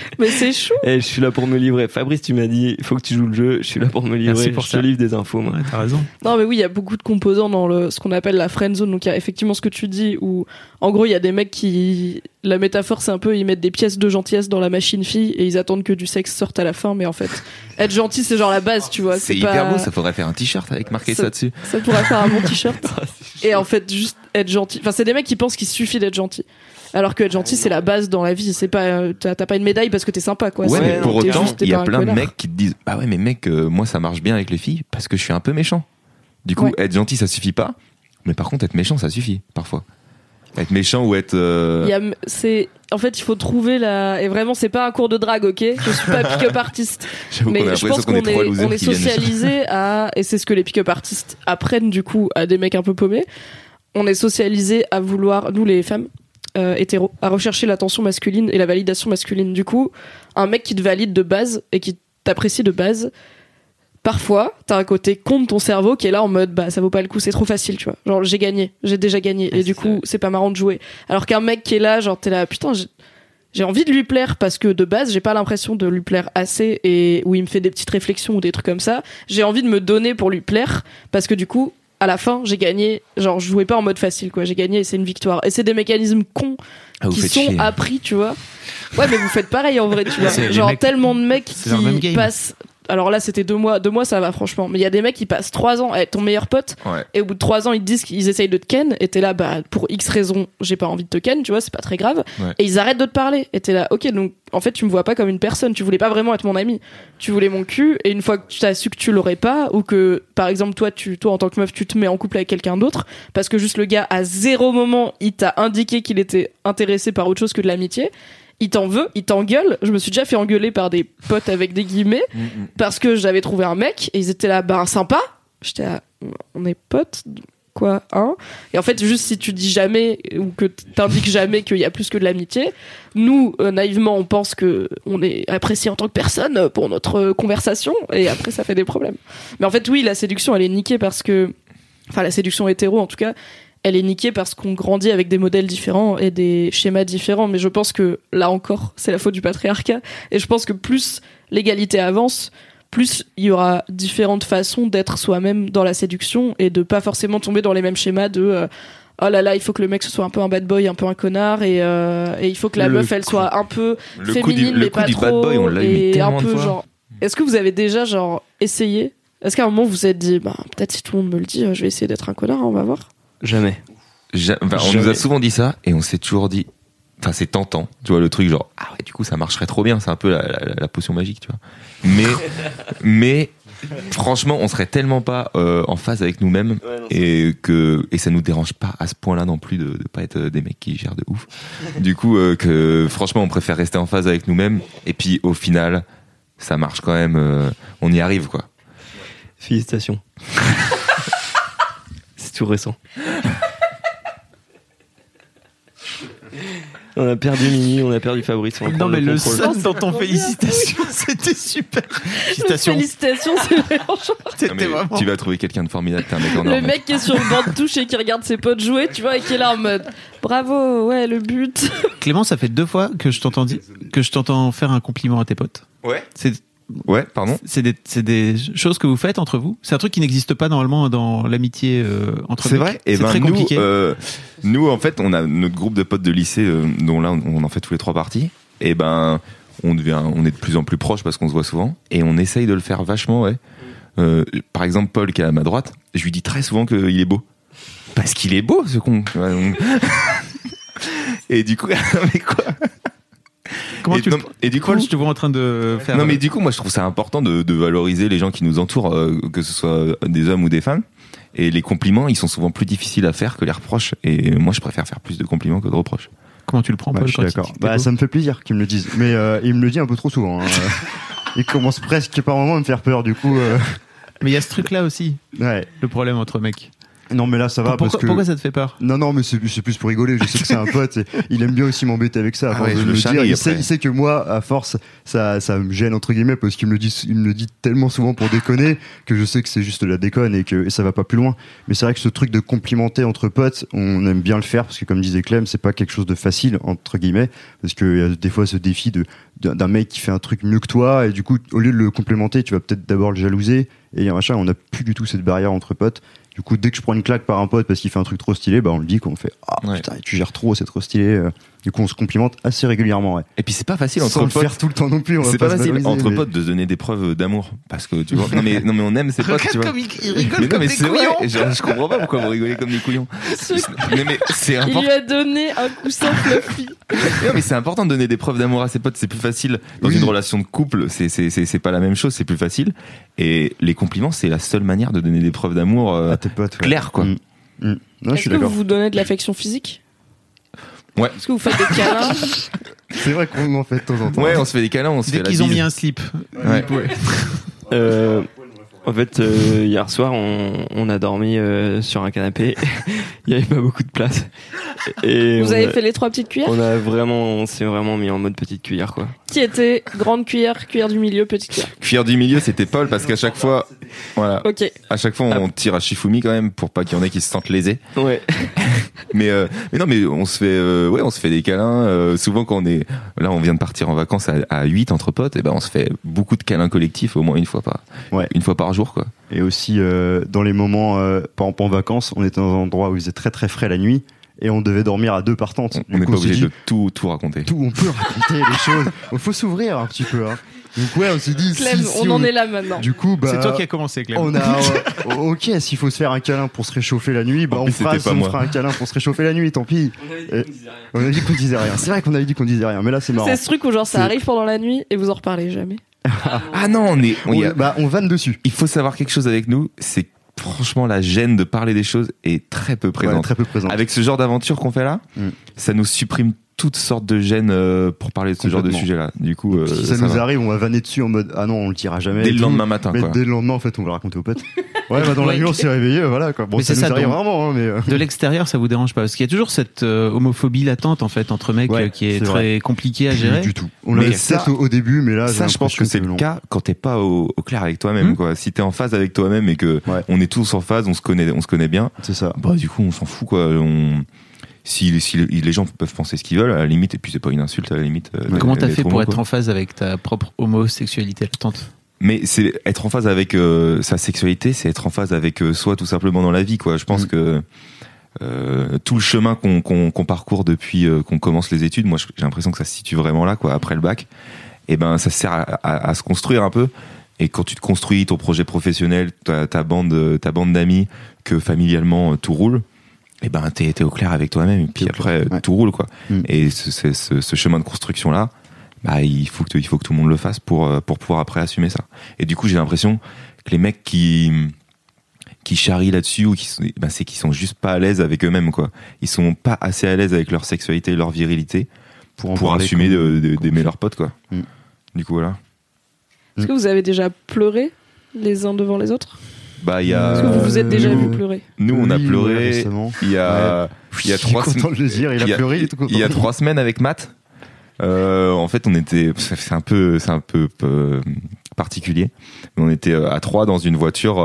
S6: [laughs]
S2: Mais c'est chou
S6: Et je suis là pour me livrer. Fabrice, tu m'as dit, il faut que tu joues le jeu. Je suis là pour me livrer.
S3: Merci pour
S6: je
S3: ça.
S6: te livre des infos, moi.
S3: ouais t'as raison
S2: Non, mais oui, il y a beaucoup de composants dans le, ce qu'on appelle la friend zone. Donc, il y a effectivement ce que tu dis où, en gros, il y a des mecs qui, la métaphore, c'est un peu, ils mettent des pièces de gentillesse dans la machine fille et ils attendent que du sexe sorte à la fin. Mais en fait, être gentil, c'est genre la base, tu vois.
S4: C'est
S2: pas-
S4: hyper beau, ça faudrait faire un t-shirt avec marqué
S2: Ça-
S4: ça dessus.
S2: Ça pourrait faire un bon t-shirt. [laughs] Et en fait, juste être gentil. Enfin, c'est des mecs qui pensent qu'il suffit d'être gentil. Alors que être gentil, c'est la base dans la vie. C'est pas, euh, t'as pas une médaille parce que t'es sympa, quoi.
S4: Ouais, mais pour autant, il y a plein de mecs qui te disent Bah ouais, mais mec, euh, moi ça marche bien avec les filles parce que je suis un peu méchant. Du coup,
S2: Ouais.
S4: être gentil ça suffit pas, mais par contre, être méchant ça suffit parfois. Être méchant ou être. euh,
S2: Il y a, c'est, en fait, il faut trouver la, et vraiment, c'est pas un cours de drague, ok? Je suis pas [laughs] pick-up artiste. [laughs]
S4: J'avoue qu'on a
S2: Mais je
S4: l'impression
S2: pense
S4: qu'on est trois
S2: est,
S4: losers
S2: on est
S4: qui viennent.
S2: socialisé [laughs] à, et c'est ce que les pick-up artistes apprennent du coup à des mecs un peu paumés. On est socialisé à vouloir, nous les femmes, euh, hétéros, à rechercher l'attention masculine et la validation masculine. Du coup, un mec qui te valide de base et qui t'apprécie de base, parfois, t'as un côté con de ton cerveau qui est là en mode bah ça vaut pas le coup, c'est trop facile, tu vois. Genre j'ai gagné, j'ai déjà gagné et du coup c'est pas marrant de jouer. Alors qu'un mec qui est là, genre t'es là putain, j'ai- j'ai envie de lui plaire parce que de base j'ai pas l'impression de lui plaire assez et où il me fait des petites réflexions ou des trucs comme ça. J'ai envie de me donner pour lui plaire parce que du coup à la fin j'ai gagné. Genre je jouais pas en mode facile quoi, j'ai gagné et c'est une victoire. Et c'est des mécanismes cons
S4: Ah,
S2: qui sont
S4: chier.
S2: appris, tu vois. Ouais, mais vous faites pareil en vrai, tu [laughs] vois. Genre
S3: mecs-
S2: tellement de mecs qui passent. Alors là, c'était deux mois. Deux mois, ça va franchement. Mais il y a des mecs qui passent trois ans à être ton meilleur pote.
S4: Ouais.
S2: Et au bout de trois ans, ils te disent qu'ils essayent de te ken. Et t'es là, bah pour X raisons, j'ai pas envie de te ken, tu vois. C'est pas très grave.
S4: Ouais.
S2: Et ils arrêtent de te parler. Et t'es là, ok. Donc en fait, tu me vois pas comme une personne. Tu voulais pas vraiment être mon ami. Tu voulais mon cul. Et une fois que tu as su que tu l'aurais pas, ou que par exemple toi, tu toi en tant que meuf, tu te mets en couple avec quelqu'un d'autre, parce que juste le gars à zéro moment, il t'a indiqué qu'il était intéressé par autre chose que de l'amitié. Il t'en veut, il t'engueule. Je me suis déjà fait engueuler par des potes avec des guillemets parce que j'avais trouvé un mec et ils étaient là, ben sympa. J'étais là, on est potes, quoi, hein? Et en fait, juste si tu dis jamais ou que t'indiques jamais qu'il y a plus que de l'amitié, nous, euh, naïvement, on pense que on est apprécié en tant que personne pour notre euh, conversation et après ça fait des problèmes. Mais en fait, oui, la séduction, elle est niquée parce que, enfin, la séduction hétéro, en tout cas, elle est niquée parce qu'on grandit avec des modèles différents et des schémas différents. Mais je pense que là encore, c'est la faute du patriarcat. Et je pense que plus l'égalité avance, plus il y aura différentes façons d'être soi-même dans la séduction et de pas forcément tomber dans les mêmes schémas de euh, oh là là, il faut que le mec ce soit un peu un bad boy, un peu un connard et, euh, et il faut que la
S4: Le
S2: meuf elle
S4: coup-
S2: soit un peu
S4: Le coup
S2: féminine mais
S4: coup
S2: pas
S4: du
S2: trop
S4: bad boy, on l'a eu mais
S2: et un peu
S4: fois.
S2: genre est-ce que vous avez déjà genre essayé? Est-ce qu'à un moment vous vous êtes dit bah peut-être si tout le monde me le dit euh, je vais essayer d'être un connard hein, on va voir
S6: Jamais.
S4: Ja- enfin, on
S6: Jamais.
S4: nous a souvent dit ça et on s'est toujours dit. Enfin, c'est tentant, tu vois, le truc genre, ah ouais, du coup, ça marcherait trop bien, c'est un peu la, la- la potion magique, tu vois. Mais, [laughs] mais, franchement, on serait tellement pas euh, en phase avec nous-mêmes et que, et ça nous dérange pas à ce point-là non plus de, de pas être euh, des mecs qui gèrent de ouf. [laughs] Du coup, euh, que franchement, on préfère rester en phase avec nous-mêmes et puis au final, ça marche quand même, euh, on y arrive, quoi.
S6: Félicitations. [laughs] Tout récent. On a perdu Mimi, on a perdu Fabrice. on
S3: Non, mais le son dans ton
S2: trop bien.
S3: félicitation, c'était super. [laughs] Félicitations.
S2: félicitations c'est [laughs] vraiment
S3: C'était vraiment.
S4: tu vas trouver quelqu'un de formidable, t'es un mec en or,
S2: le
S4: mec.
S2: qui est sur le banc de touche et qui regarde ses potes jouer tu vois et qui est là en mode bravo ouais le but
S3: Clément, ça fait deux fois que je t'entends que je t'entends faire un compliment à tes potes.
S4: Ouais.
S3: C'est
S4: Ouais, pardon.
S3: c'est des, c'est des choses que vous faites entre vous? C'est un truc qui n'existe pas normalement dans l'amitié euh, entre
S4: C'est vrai. Et
S3: c'est
S4: ben
S3: très
S4: nous,
S3: compliqué.
S4: euh, nous en fait, on a notre groupe de potes de lycée, euh, dont là on en fait tous les trois parties. Et ben, on devient, on est de plus en plus proches parce qu'on se voit souvent, et on essaye de le faire vachement, ouais. Euh, par exemple, Paul qui est à ma droite, je lui dis très souvent qu'il est beau, parce qu'il est beau, ce con. [laughs] et du coup, [laughs] mais quoi?
S3: Comment
S4: et,
S3: tu
S4: non, et du coup,
S3: je te vois en train de faire.
S4: non mais du coup moi je trouve ça important de, de valoriser les gens qui nous entourent euh, que ce soit des hommes ou des femmes et les compliments ils sont souvent plus difficiles à faire que les reproches et moi je préfère faire plus de compliments que de reproches
S3: Comment tu le prends,
S5: Bah,
S3: Paul
S5: je suis d'accord. Bah, ça me fait plaisir qu'ils me le disent. Mais euh, il me le dit un peu trop souvent. hein. [laughs] il commence presque par moment à me faire peur, du coup. euh,
S3: Mais il y a ce truc-là aussi,
S5: ouais.
S3: le problème entre mecs.
S5: Non, mais là, ça va
S3: pourquoi,
S5: parce que.
S3: pourquoi ça te fait peur
S5: Non, non, mais c'est plus pour rigoler. Je sais que c'est un pote. et il aime bien aussi m'embêter avec ça. à
S4: Ah ouais,
S5: de
S4: le
S5: dire. Il sait, il sait que moi, à force, ça, ça me gêne entre guillemets parce qu'il me le dit, il me le dit tellement souvent pour déconner que je sais que c'est juste de la déconne et que et ça va pas plus loin. Mais c'est vrai que ce truc de complimenter entre potes, on aime bien le faire parce que comme disait Clem, c'est pas quelque chose de facile entre guillemets parce qu'il y a des fois ce défi de d'un mec qui fait un truc mieux que toi et du coup au lieu de le complémenter, tu vas peut-être d'abord le jalouser et machin. On a plus du tout cette barrière entre potes. Du coup, dès que je prends une claque par un pote parce qu'il fait un truc trop stylé, bah on le dit qu'on fait ah
S4: Ouais.
S5: putain tu gères trop, c'est trop stylé. Du coup, on se complimente assez régulièrement. Ouais.
S4: et puis c'est pas facile
S5: Sans
S4: entre
S5: le
S4: potes
S5: faire tout le temps non plus. on va
S4: c'est pas facile entre
S5: mais-
S4: potes de se donner des preuves d'amour parce que tu vois non mais non mais on aime ses potes tu vois
S3: il, il rigole
S4: mais non
S3: comme
S4: mais
S3: des
S4: c'est vrai
S3: couillons.
S4: je, comprends pas pourquoi vous rigolez comme des couillons mais, mais c'est
S2: il
S4: important
S2: lui a donné un coussin fluffy
S4: Non, mais c'est important de donner des preuves d'amour à ses potes. C'est plus facile dans
S5: Oui.
S4: une relation de couple. C'est c'est pas la même chose. C'est plus facile. Et les compliments, c'est la seule manière de donner des preuves d'amour euh,
S5: à tes potes. ouais.
S4: claires, quoi.
S5: Mm. Mm. Non, je
S2: est-ce
S5: suis
S2: que vous vous donnez de l'affection physique?
S4: Ouais.
S2: est-ce que vous faites des câlins [laughs]
S5: C'est vrai qu'on en fait de temps en temps.
S4: Ouais, on se fait des câlins, on se
S3: Dès
S4: fait la
S3: qu'ils ont mis un slip.
S4: Ouais.
S6: Euh, En fait, euh, hier soir, on, on a dormi euh, sur un canapé. [laughs] Il y avait pas beaucoup de place. Et
S2: Vous
S6: on
S2: avez
S6: a-
S2: fait les trois petites cuillères
S6: On a vraiment, on s'est vraiment mis en mode petite cuillère, quoi.
S2: Qui était grande cuillère, cuillère du milieu, petite cuillère
S4: Cuillère du milieu, c'était Paul parce qu'à chaque fois, voilà,
S2: Ok.
S4: à chaque fois on tire à Shifumi quand même pour pas qu'il y en ait qui se sentent lésés.
S6: Ouais. [laughs] [laughs]
S4: Mais euh, mais non, mais on se fait, euh, ouais, on se fait des câlins. euh, souvent quand on est, là, on vient de partir en vacances à, à 8 entre potes, et ben on se fait beaucoup de câlins collectifs au moins une fois par,
S5: Ouais.
S4: une fois par jour, quoi.
S5: Et aussi, euh, dans les moments, euh, par exemple en vacances, on était dans un endroit où il faisait très très frais la nuit et on devait dormir à deux par tente.
S4: On n'est pas obligé de tout tout raconter.
S5: tout, on peut raconter les [laughs] choses. Il faut s'ouvrir un petit peu. Hein. Donc ouais, on s'est dit,
S2: Clem,
S5: si, si
S2: on en est là maintenant.
S5: Du coup, bah,
S3: C'est toi qui as commencé, Clem.
S5: on a, euh, [laughs] ok, s'il faut se faire un câlin pour se réchauffer la nuit, bah on, fera,
S4: c'était pas
S5: on
S4: moi.
S5: fera un câlin pour se réchauffer la nuit, tant pis. On a dit qu'on disait rien. C'est vrai qu'on avait dit qu'on disait rien, mais là c'est marrant.
S2: C'est ce truc où genre ça arrive pendant la nuit et vous en reparlez jamais.
S4: Ah non, on est, on y
S5: On,
S4: a-
S5: bah, on vanne dessus.
S4: il faut savoir quelque chose avec nous, c'est que, franchement la gêne de parler des choses est très peu
S5: Ouais,
S4: présente.
S5: très peu présent.
S4: Avec ce genre d'aventure qu'on fait là,
S5: Mm.
S4: ça nous supprime toutes sortes de gênes euh, pour parler de ce genre de sujet-là. Du coup, euh,
S5: si ça,
S4: ça
S5: nous
S4: va.
S5: arrive, on va vanner dessus en mode ah non, on le dira jamais.
S4: dès le
S5: tout.
S4: lendemain matin,
S5: Mais
S4: quoi.
S5: dès le lendemain, en fait, on va le raconter aux potes. Ouais, bah dans la nuit, on s'est réveillé, voilà quoi. Bon,
S3: Mais
S5: ça nous
S3: ça,
S5: arrive
S3: donc.
S5: rarement, hein, mais. euh,
S3: De l'extérieur, ça vous dérange pas Parce qu'il y a toujours cette euh, homophobie latente en fait entre mecs
S5: Ouais,
S3: euh, qui est, très compliquée à gérer.
S5: du tout. On
S4: ça-
S5: peut-être au, au début, mais là,
S4: Ça, je pense que c'est le cas quand t'es pas au, au clair avec toi-même,
S3: Hmm.
S4: quoi. Si t'es en phase avec toi-même et que
S5: Ouais.
S4: on est tous en phase, on se connaît, on se connaît bien,
S5: C'est ça.
S4: bah du coup, on s'en fout, quoi. On, si, si les gens peuvent penser ce qu'ils veulent, à la limite, et puis c'est pas une insulte, à la limite. euh,
S3: Comment t'as fait pour être
S4: quoi.
S3: en phase avec ta propre homosexualité latente
S4: Mais c'est être en phase avec euh, sa sexualité, c'est être en phase avec euh, soi tout simplement dans la vie, quoi. Je pense
S5: Mm.
S4: que euh, tout le chemin qu'on parcourt depuis qu'on commence les études, moi j'ai l'impression que ça se situe vraiment là, quoi, après le bac. Et ben ça sert à, à- à se construire un peu. Et quand tu te construis ton projet professionnel, ta, ta bande, ta bande d'amis, que familialement tout roule, et ben t'es au clair avec toi-même. Et puis après
S5: clair, ouais.
S4: tout roule, quoi.
S5: Mm.
S4: Et ce, ce, ce- ce chemin de construction là, bah il faut que il faut que tout le monde le fasse pour euh, pour pouvoir après assumer ça. Et du coup, j'ai l'impression que les mecs qui qui charrient là-dessus ou qui sont, ben, c'est qu'ils sont juste pas à l'aise avec eux-mêmes quoi. Ils sont pas assez à l'aise avec leur sexualité, leur virilité
S5: Pour,
S4: assumer d'aimer leurs potes quoi.
S5: Mm.
S4: Du coup voilà.
S2: Est-ce que vous avez déjà pleuré les uns devant les autres?
S4: Bah il y a
S2: Est-ce que vous vous êtes déjà
S5: nous-
S2: vu pleurer
S4: nous on a
S5: Oui,
S4: pleuré il y [laughs] a il y a trois
S5: dire, il a pleuré, il
S4: y a trois semaines avec Matt. Euh, en fait, on était, c'est un peu, c'est un peu euh, particulier. On était euh, à trois dans une voiture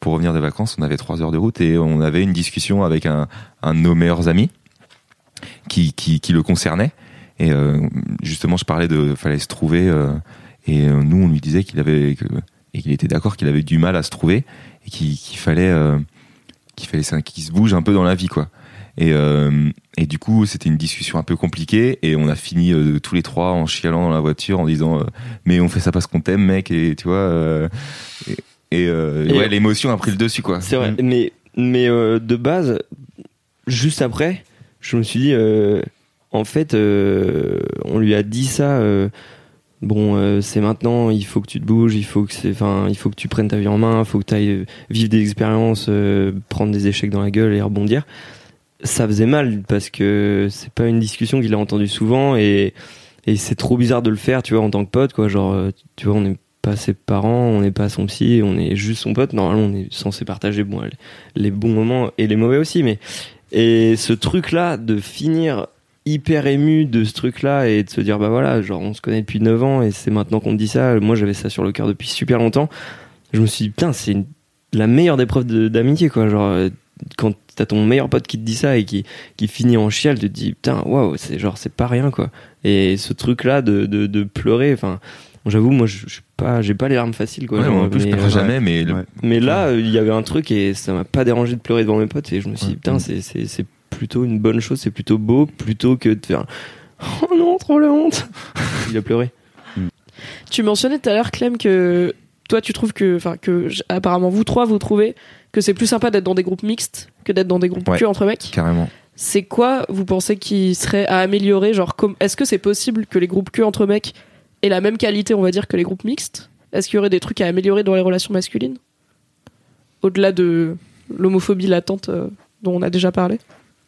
S4: pour revenir des vacances. On avait trois heures de route et on avait une discussion avec un, un de nos meilleurs amis qui, qui, qui le concernait. Et justement, je parlais de, fallait se trouver. et nous, on lui disait qu'il avait que, et qu'il était d'accord qu'il avait du mal à se trouver et qu'il fallait, euh, qu'il fallait ça- qu'il se bouge un peu dans la vie, quoi. Et, euh, et du coup, c'était une discussion un peu compliquée et on a fini euh, tous les trois en chialant dans la voiture en disant euh, mais on fait ça parce qu'on t'aime, mec, et tu vois. euh, et et, euh,
S6: Et-
S4: ouais, l'émotion a pris le dessus, quoi.
S6: C'est vrai,
S5: Mm.
S6: mais, mais euh, de base, juste après, je me suis dit, euh, en fait, euh, on lui a dit ça. Euh, bon, euh, c'est maintenant, il faut que tu te bouges, il faut que c'est, enfin, il faut que tu prennes ta vie en main, il faut que tu ailles vivre des expériences, euh, prendre des échecs dans la gueule et rebondir. Ça faisait mal parce que c'est pas une discussion qu'il a entendue souvent et, et c'est trop bizarre de le faire, tu vois, en tant que pote, quoi. Genre, euh, tu vois, on n'est pas ses parents, on n'est pas son psy, on est juste son pote. Normalement, on est censé partager bon, les- bons moments et les mauvais aussi, mais et ce truc-là de finir hyper ému de ce truc-là et de se dire bah voilà, genre on se connaît depuis 9 ans et c'est maintenant qu'on te dit ça. Moi, j'avais ça sur le cœur depuis super longtemps. Je me suis dit putain, c'est la meilleure des preuves de- d'amitié quoi. Genre euh, quand t'as ton meilleur pote qui te dit ça et qui qui finit en chial, tu te dis putain waouh, c'est genre c'est pas rien quoi. Et ce truc-là de, de de pleurer, enfin. J'avoue, moi, je je suis pas, j'ai pas les larmes faciles, quoi.
S4: Ouais,
S6: genre,
S4: en plus, je
S6: mais, euh,
S4: jamais, mais le-
S6: mais là, il y avait un truc et ça m'a pas dérangé de pleurer devant mes potes et je me suis dit, putain, c'est plutôt une bonne chose, c'est plutôt beau, plutôt que de faire Oh non, trop la honte Il a pleuré.
S2: Tu mentionnais tout à l'heure, Clem, que toi, tu trouves que, enfin, que apparemment vous trois, vous trouvez que c'est plus sympa d'être dans des groupes mixtes que d'être dans des groupes
S4: Ouais.
S2: que entre mecs.
S4: carrément.
S2: C'est quoi, vous pensez, qui serait à améliorer Genre, est-ce que c'est possible que les groupes que entre mecs aient la même qualité, on va dire, que les groupes mixtes? Est-ce qu'il y aurait des trucs à améliorer dans les relations masculines? Au-delà de l'homophobie latente euh, dont on a déjà parlé?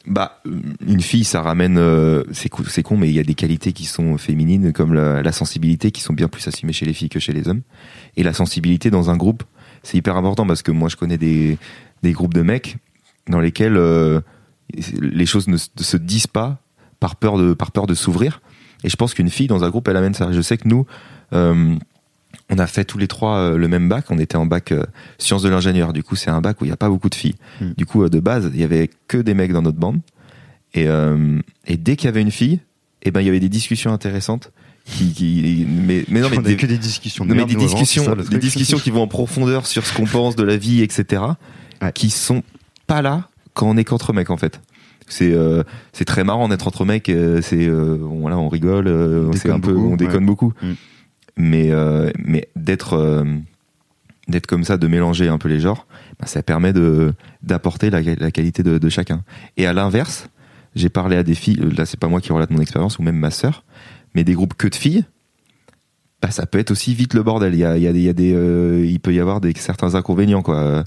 S4: Bah, une fille, ça ramène. euh, c'est con, mais il y a des qualités qui sont féminines, comme la, la sensibilité, qui sont bien plus assumées chez les filles que chez les hommes. Et la sensibilité dans un groupe, c'est hyper important parce que moi je connais des, des groupes de mecs dans lesquels euh, les choses ne se disent pas par peur de par peur de s'ouvrir. Et je pense qu'une fille dans un groupe, elle amène ça. Je sais que nous, euh, on a fait tous les trois euh, le même bac. On était en bac euh, sciences de l'ingénieur. Du coup, c'est un bac où il n'y a pas beaucoup de filles.
S5: Hmm.
S4: Du coup, euh, de base, il y avait que des mecs dans notre bande. Et, euh, et dès qu'il y avait une fille, eh ben il y avait des discussions intéressantes. Qui, qui- mais, mais non, mais des,
S5: que des discussions. de
S4: non, mais des discussions,
S5: ça,
S4: des discussions qui vont en profondeur sur ce qu'on pense de la vie, etc.
S5: Ouais.
S4: Qui sont pas là quand on est qu'entre mecs en fait. C'est euh, c'est très marrant d'être entre mecs. c'est euh, on- voilà, on rigole, euh,
S5: On déconne
S4: un peu,
S5: beaucoup,
S4: on déconne
S5: ouais.
S4: beaucoup. Mais euh, mais d'être euh, d'être comme ça, de mélanger un peu les genres, ben, ça permet de d'apporter la, la qualité de, chacun. Et à l'inverse, j'ai parlé à des filles. euh, Là, c'est pas moi qui relate mon expérience ou même ma sœur, mais des groupes que de filles bah, ça peut être aussi vite le bordel. Il y a, il y a des, il peut y avoir des certains inconvénients quoi.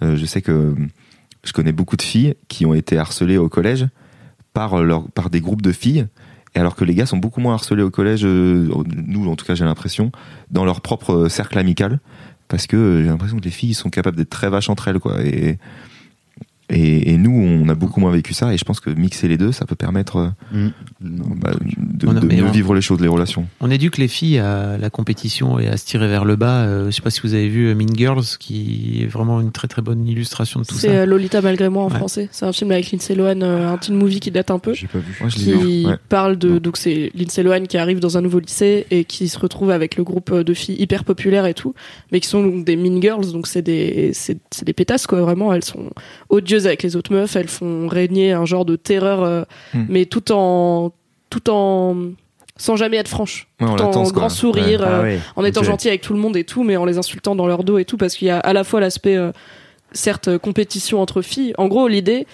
S4: Je sais que je connais beaucoup de filles qui ont été harcelées au collège par leur, par des groupes de filles. Alors que les gars sont beaucoup moins harcelés au collège, euh, nous en tout cas j'ai l'impression, dans leur propre cercle amical, parce que euh, j'ai l'impression que les filles sont capables d'être très vaches entre elles quoi. Et, nous on a beaucoup moins vécu ça. Et je pense que mixer les deux, ça peut permettre euh,
S5: Mm. Non,
S4: bah, de,
S3: On a-
S4: de
S3: mais
S4: mieux
S3: on-
S4: vivre les choses, les relations.
S3: On éduque les filles à la compétition et à se tirer vers le bas. Euh, je sais pas si vous avez vu euh, Mean Girls, qui est vraiment une très très bonne illustration de tout
S2: C'est
S3: ça.
S2: euh, Lolita malgré moi en
S3: Ouais.
S2: français. C'est un film avec Lindsay Lohan, euh, un teen movie qui date un peu.
S5: J'ai pas vu.
S4: Moi, je l'ai
S2: qui
S4: vu, ouais.
S2: parle de donc c'est Lindsay Lohan qui arrive dans un nouveau lycée et qui se retrouve avec le groupe de filles hyper populaires et tout mais qui sont donc des mean girls donc c'est des c'est c'est des pétasses quoi vraiment elles sont odieuses avec les autres meufs elles font régner un genre de terreur euh,
S4: Hmm.
S2: mais tout en tout en sans jamais être franche
S4: Ouais,
S2: tout en grand
S4: quoi.
S2: sourire
S5: Ah
S2: euh,
S5: ouais.
S2: en étant gentil avec tout le monde et tout, mais en les insultant dans leur dos et tout, parce qu'il y a à la fois l'aspect, euh, certes, euh, compétition entre filles. En gros, l'idée,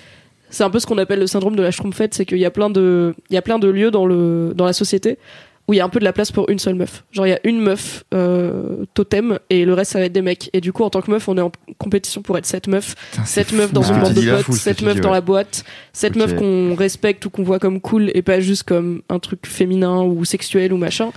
S2: c'est un peu ce qu'on appelle le syndrome de la schtroumpfette, c'est qu'il y a plein de, il y a plein de lieux dans le, dans la société où il y a un peu de la place pour une seule meuf. Genre, il y a une meuf euh, totem et le reste, ça va être des mecs. Et du coup, en tant que meuf, on est en compétition pour être cette meuf,
S4: Putain, c'est
S2: cette meuf
S4: fou,
S2: dans
S4: ce
S2: une bande de potes, cette meuf
S5: dis,
S2: dans
S5: ouais.
S2: la boîte, cette
S5: Ok.
S2: meuf qu'on respecte ou qu'on voit comme cool et pas juste comme un truc féminin ou sexuel ou machin.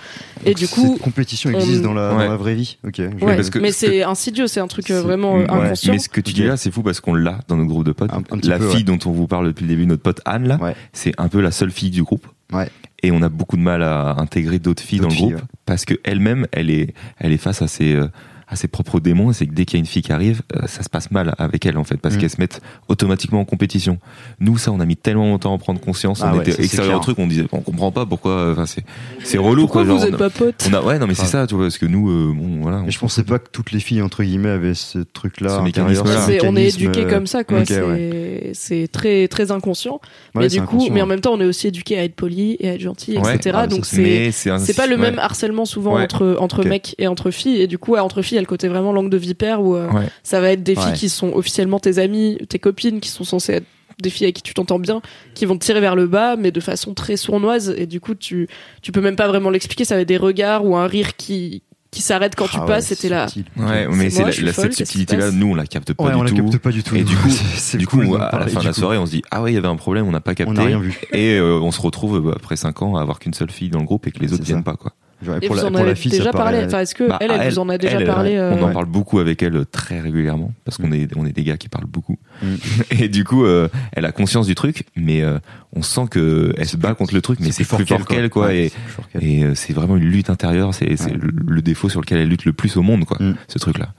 S2: Et
S5: Donc,
S2: du coup,
S5: cette compétition existe dans la,
S4: Ouais.
S5: dans la vraie vie. Ok. je-
S2: Ouais,
S4: parce que-
S2: mais
S4: parce que-
S2: c'est insidieux, c'est un truc
S5: C'est-
S2: vraiment
S5: ouais,
S2: inconscient.
S4: Mais ce que tu dis là, c'est fou parce qu'on l'a dans notre groupe de potes.
S5: Un- un petit
S4: la
S5: peu,
S4: fille
S5: ouais.
S4: dont on vous parle depuis le début, notre pote Anne, là, c'est un peu la seule fille du groupe.
S5: Ouais.
S4: Et on a beaucoup de mal à intégrer d'autres filles dans le groupe parce que elle-même, elle est, elle est face à ses, euh, à ses propres démons. C'est que dès qu'il y a une fille qui arrive, euh, ça se passe mal avec elle en fait parce
S5: Mm.
S4: qu'elles se mettent automatiquement en compétition. Nous, ça, on a mis tellement longtemps à en prendre conscience.
S5: Ah
S4: on
S5: ouais,
S4: était
S5: c'est
S4: extérieur au truc, on disait, on comprend pas pourquoi. euh, Enfin, c'est, c'est relou
S2: Pourquoi
S4: quoi.
S2: vous
S4: genre,
S2: êtes
S4: on a-
S2: pas potes
S4: on a, ouais, non, mais c'est ça, tu vois, parce que nous, euh, bon, voilà.
S5: Et je pensais pas que toutes les filles entre guillemets avaient ce truc-là.
S2: On est éduqué
S5: euh,
S2: comme ça, quoi. c'est
S5: ouais.
S2: très très inconscient.
S5: Ouais,
S2: mais du coup, mais en même temps, on est aussi éduqué à être poli et à être gentil, etc.
S5: Ah,
S2: Donc
S5: c'est-
S2: c'est
S4: mais
S2: pas le même harcèlement souvent entre entre mecs et entre filles. Et du coup, entre filles, il y a le côté vraiment langue de vipère où euh,
S4: Ouais.
S2: ça va être des filles
S5: Ouais.
S2: qui sont officiellement tes amies, tes copines, qui sont censées être des filles avec qui tu t'entends bien, qui vont te tirer vers le bas, mais de façon très sournoise. Et du coup, tu tu peux même pas vraiment l'expliquer. Ça va être des regards ou un rire qui qui s'arrête quand tu
S5: Ah ouais,
S2: passes. C'était là.
S5: subtil.
S4: Ouais, mais c'est la, cette subtilité-là, nous, on la capte pas
S5: Ouais,
S4: du
S5: on la capte pas du tout.
S4: Et du coup, du coup, à la fin de la
S5: coup.
S4: soirée, on se dit ah ouais, il y avait un problème, on n'a pas capté.
S5: on n'a rien vu.
S4: Et euh, on se retrouve euh, après 5 ans à avoir qu'une seule fille dans le groupe et que les autres
S5: ça.
S4: viennent pas quoi.
S5: Genre,
S2: Et
S5: pour
S2: vous
S5: la,
S2: en
S5: pour
S2: avez
S5: la fille,
S2: déjà parlé.
S5: paraît-
S2: Enfin, est-ce que
S4: Bah,
S2: elle, elle, vous en a déjà
S4: elle,
S2: parlé
S4: On
S2: euh,
S4: en parle beaucoup avec elle très régulièrement parce qu'on est on est des gars qui parlent beaucoup.
S5: Mm. [laughs]
S4: Et du coup, euh, elle a conscience du truc, mais euh, on sent que elle se bat contre le truc, mais c'est plus fort qu'elle quoi.
S5: Ouais,
S4: Et,
S5: c'est
S4: et euh, vraiment une lutte intérieure. C'est
S5: Ouais.
S4: le, le défaut sur lequel elle lutte le plus au monde quoi.
S5: Mm.
S4: Ce truc là.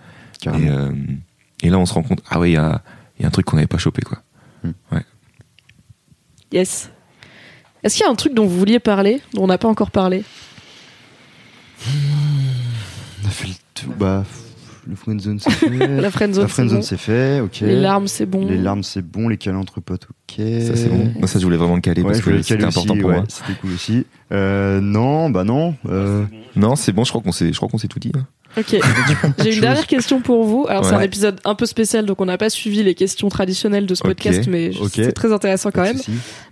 S4: Et, euh, et là, on se rend compte, ah ouais, il y a, il y a un truc qu'on n'avait pas chopé, quoi.
S2: Yes. Est-ce qu'il y a un truc dont vous vouliez parler, dont on n'a pas encore parlé?
S5: On a fait le tout. Bah, le friendzone c'est fait. [laughs]
S2: La friendzone,
S5: La friendzone
S2: c'est
S5: c'est fait, ok.
S2: Les larmes, c'est bon.
S5: Les larmes c'est bon, les câlins entre potes, ok.
S4: Ça, c'est bon. Moi, ça, je voulais vraiment le caler
S5: Ouais,
S4: parce
S5: je voulais
S4: que
S5: le caler
S4: c'était important
S5: aussi,
S4: pour
S5: ouais,
S4: moi.
S5: C'était cool aussi. Euh, non, bah non. Euh,
S4: Non, c'est bon, je crois qu'on s'est, je crois qu'on s'est tout dit. hein.
S2: Ok. [laughs] J'ai une dernière question pour vous. Alors c'est un épisode un peu spécial, donc on n'a pas suivi les questions traditionnelles de ce podcast, mais
S5: ok.
S2: c'est très intéressant quand même.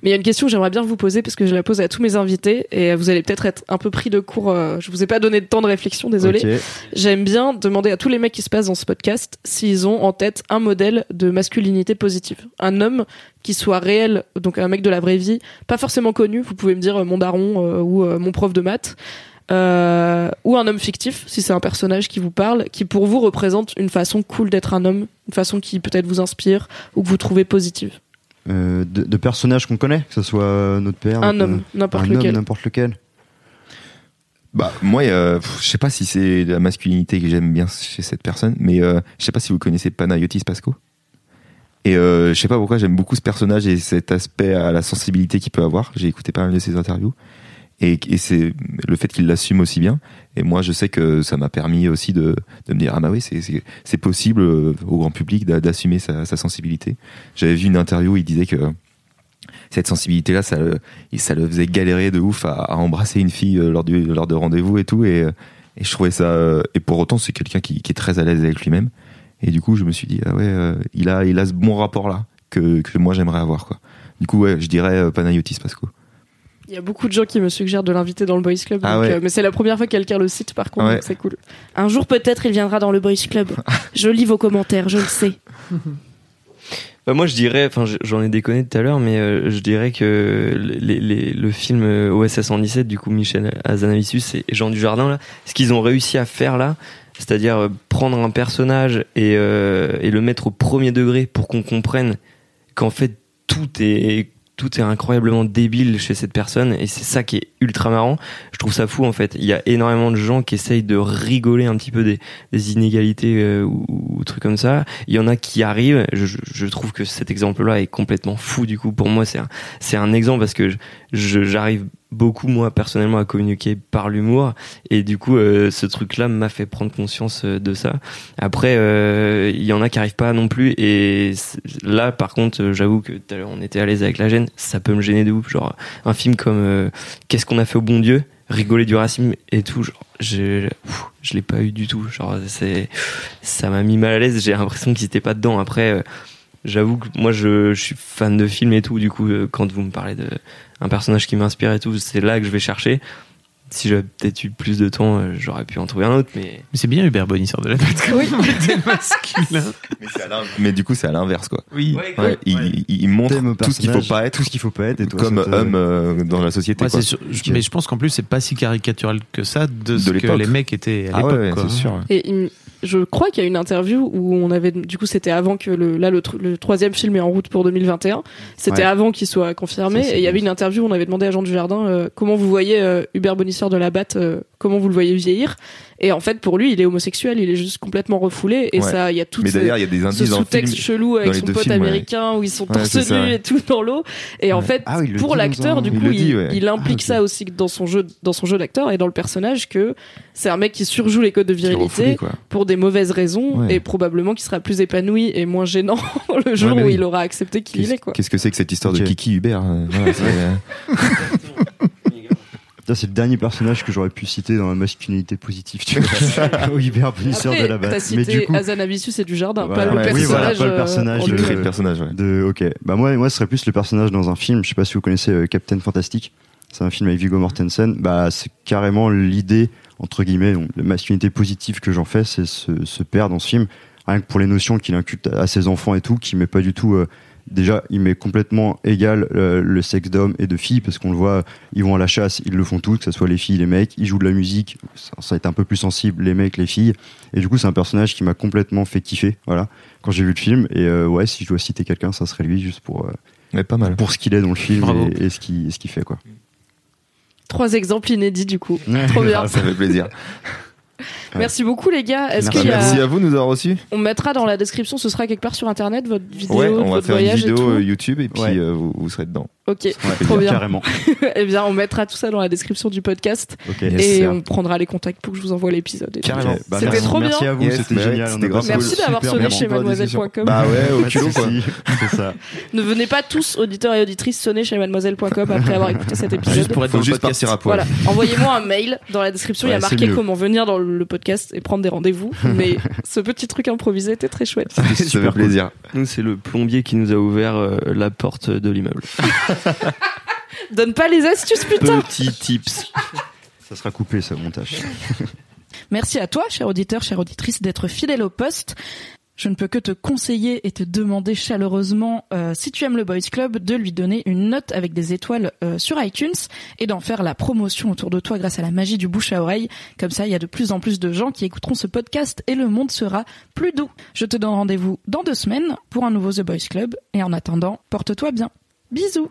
S2: Mais il y a une question que j'aimerais bien vous poser parce que je la pose à tous mes invités et vous allez peut-être être un peu pris de court. euh, Je vous ai pas donné de temps de réflexion, désolé. J'aime bien demander à tous les mecs qui se passent dans ce podcast s'ils ont en tête un modèle de masculinité positive. Un homme qui soit réel, donc un mec de la vraie vie, pas forcément connu, vous pouvez me dire euh, mon daron euh, ou euh, mon prof de maths, euh, ou un homme fictif, si c'est un personnage qui vous parle, qui pour vous représente une façon cool d'être un homme, une façon qui peut-être vous inspire ou que vous trouvez positive.
S5: Euh, de, de personnages qu'on connaît, que ce soit notre père,
S2: Un
S5: notre-
S2: homme, n'importe
S5: un homme,
S2: lequel.
S5: n'importe lequel.
S4: Bah moi, euh, je sais pas si c'est la masculinité que j'aime bien chez cette personne, mais euh, je sais pas si vous connaissez Panayotis Pasco. Et euh, je sais pas pourquoi j'aime beaucoup ce personnage et cet aspect à la sensibilité qu'il peut avoir. J'ai écouté pas mal de ses interviews et, c'est le fait qu'il l'assume aussi bien. Et moi, je sais que ça m'a permis aussi de, me dire ah bah oui, c'est possible euh, au grand public d'a- d'assumer sa, sensibilité. J'avais vu une interview où il disait que cette sensibilité-là, ça, le- ça le faisait galérer de ouf à, embrasser une fille euh, lors, du, lors de rendez-vous et tout. Et, euh, je trouvais ça. Et pour autant, c'est quelqu'un qui, est très à l'aise avec lui-même. Et du coup, je me suis dit, ah ouais, il, a, il a ce bon rapport-là que, que moi j'aimerais avoir. Du coup, ouais, je dirais Panayotis Pasco.
S2: Il y a beaucoup de gens qui me suggèrent de l'inviter dans le Boys Club,
S4: Ah
S2: donc,
S4: ouais.
S2: euh, mais c'est la première fois que quelqu'un le cite par contre,
S4: Ouais.
S2: donc c'est cool. Un jour peut-être il viendra dans le Boys Club. [laughs] je lis vos commentaires, je le sais.
S6: Bah, moi, je dirais, enfin, je- j'en ai déconné tout à l'heure, mais euh, je dirais que les, les- le film euh, OSS 117, du coup, Michel Azanavicius et Jean Dujardin, là, ce qu'ils ont réussi à faire là, c'est-à-dire prendre un personnage et, euh, et le mettre au premier degré pour qu'on comprenne qu'en fait tout est tout est incroyablement débile chez cette personne et c'est ça qui est ultra marrant. Je trouve ça fou en fait. Il y a énormément de gens qui essayent de rigoler un petit peu des, inégalités euh, ou, trucs comme ça. Il y en a qui arrivent. Je, trouve que cet exemple-là est complètement fou. Du coup, pour moi, c'est un, c'est un exemple parce que j'arrive beaucoup moi personnellement à communiquer par l'humour. Et du coup euh, ce truc là m'a fait prendre conscience euh, de ça. Après euh, il y en a qui arrivent pas non plus. Et là par contre j'avoue que tout à l'heure on était à l'aise avec la gêne. Ça peut me gêner de ouf. Genre un film comme qu'est-ce qu'on a fait au bon Dieu? Rigoler du racisme et tout. Genre je je l'ai pas eu du tout. Genre c'est ça m'a mis mal à l'aise. J'ai l'impression qu'ils étaient pas dedans. Après j'avoue que moi je, suis fan de films et tout. Du coup quand vous me parlez de un personnage qui m'inspire et tout c'est là que je vais chercher si j'avais peut-être eu plus de temps euh, j'aurais pu en trouver un autre mais
S3: Mais c'est bien Hubert Bonisseur de la bête.
S2: Oui.
S3: Masculin.
S4: Mais, du coup, c'est à l'inverse. quoi.
S3: Oui.
S4: Ouais, il, il- il montre tout ce qu'il faut pas être
S5: tout ce qu'il faut pas être et toi,
S4: comme homme euh, dans la société.
S3: Ouais,
S4: quoi.
S3: c'est sûr. Je- Mais je pense qu'en plus, c'est pas si caricatural que ça de ce que les mecs étaient à
S4: Ah
S3: l'époque.
S4: ouais, ouais,
S3: quoi.
S4: c'est sûr.
S2: Et il je crois qu'il y a une interview où on avait, du coup, c'était avant que le, là, le, tr- le troisième film est en route pour 2021. C'était
S5: Ouais.
S2: avant qu'il soit confirmé.
S5: Ça,
S2: et il y avait une interview où on avait demandé à Jean Dujardin euh, comment vous voyez euh, Hubert Bonisseur de la Batte, euh, comment vous le voyez vieillir. Et en fait, pour lui, il est homosexuel, il est juste complètement refoulé. Et
S4: Ouais.
S2: ça, il y a tout
S4: Mais
S2: ce,
S4: y a des
S2: sous-texte chelou avec son pote
S4: films, ouais.
S2: américain où ils sont
S4: Ouais,
S2: torse
S4: c'est ça,
S2: nu
S4: ouais.
S2: et tout dans l'eau. Et en fait,
S5: Ah
S2: pour l'acteur, du
S4: Il
S2: coup,
S4: dit,
S2: il,
S4: ouais.
S2: il implique
S5: Ah,
S2: ça aussi dans son jeu, dans son jeu d'acteur et dans le personnage que c'est un mec qui surjoue les codes de
S4: refoulé,
S2: virilité pour des mauvaises raisons
S4: Ouais.
S2: et probablement qui sera plus épanoui et moins gênant [laughs] le jour où
S4: oui.
S2: il aura accepté qui il
S4: Qu'est-ce
S2: est quoi.
S4: qu'est-ce que c'est que cette histoire de Kiki Hubert euh, [laughs] [laughs] c'est, euh,
S5: le dernier personnage que j'aurais pu citer dans la masculinité positive, tu vois. Au Hubert Bonisseur de la
S2: t'as
S5: batte. Mais
S2: cité
S5: du coup,
S2: Azanavicius et du jardin,
S5: Voilà.
S2: pas le
S4: oui, voilà,
S5: pas le
S2: euh,
S5: personnage
S2: en
S5: de-
S4: le personnage. ouais.
S5: de, ok. Bah, moi, moi, ce serait plus le personnage dans un film. Je sais pas si vous connaissez euh, Captain Fantastic. C'est un film avec Viggo Mortensen. Bah, c'est carrément l'idée, entre guillemets, donc, de masculinité positive que j'en fais, c'est ce, ce père dans ce film. Rien que pour les notions qu'il inculte à ses enfants et tout, qui met pas du tout, euh, déjà, il met complètement égal euh, le sexe d'homme et de fille, parce qu'on le voit, ils vont à la chasse, ils le font tous, que ce soit les filles, les mecs, ils jouent de la musique, ça, ça être un peu plus sensible, les mecs, les filles. Et du coup, c'est un personnage qui m'a complètement fait kiffer, voilà, quand j'ai vu le film. Et euh, ouais, si je dois citer quelqu'un, ça serait lui, juste pour, euh,
S4: Ouais, pas mal.
S5: pour ce qu'il est dans le film et, et ce qu'il ce qu'il fait, quoi.
S2: Trois exemples inédits du coup. Trop [laughs] bien.
S4: Ça fait plaisir.
S2: Merci beaucoup les gars. Est-ce
S5: Merci
S2: a...
S4: À vous de nous avoir reçus.
S2: On mettra dans la description, ce sera quelque part sur internet votre vidéo,
S4: Ouais, on va
S2: votre
S4: faire une
S2: et
S4: vidéo euh, YouTube et puis
S5: Ouais.
S4: euh, vous, vous serez dedans.
S2: Ok,
S5: Ouais,
S2: trop bien.
S5: Carrément. [laughs]
S2: eh bien, on mettra tout ça dans la description du podcast.
S4: Yes.
S2: et on prendra les contacts pour que je vous envoie l'épisode.
S4: Carrément.
S5: Bah,
S2: C'était
S5: merci-
S2: trop bien.
S5: Merci à vous,
S4: Yes,
S5: c'était génial.
S4: c'était grave
S2: Merci d'avoir sonné chez mademoiselle.com.
S4: Bah ouais, au culot quoi.
S5: C'est ça.
S2: Ne venez pas tous, auditeurs et auditrices, sonner chez mademoiselle.com après avoir écouté cet épisode.
S3: Juste pour être dans le
S4: juste
S3: podcast.
S4: partir à poil.
S2: Voilà, [laughs] envoyez-moi un mail dans la description. il y a marqué comment venir dans le podcast et prendre des rendez-vous. Mais [laughs] ce petit truc improvisé était très chouette.
S4: Ça fait
S5: super
S4: plaisir.
S6: nous c'est le plombier qui nous a ouvert euh, la porte de l'immeuble [laughs]
S2: Donne pas les astuces, putain.
S6: petit tips
S5: Ça sera coupé, ce montage. [laughs]
S2: Merci à toi, cher auditeur, chère auditrice, d'être fidèle au poste.
S8: Je ne peux que te conseiller et te demander chaleureusement, euh, si tu aimes le Boys Club, de lui donner une note avec des étoiles euh, sur iTunes et d'en faire la promotion autour de toi grâce à la magie du bouche à oreille. Comme ça, il y a de plus en plus de gens qui écouteront ce podcast et le monde sera plus doux. Je te donne rendez-vous dans deux semaines pour un nouveau The Boys Club et en attendant, porte-toi bien. Bisous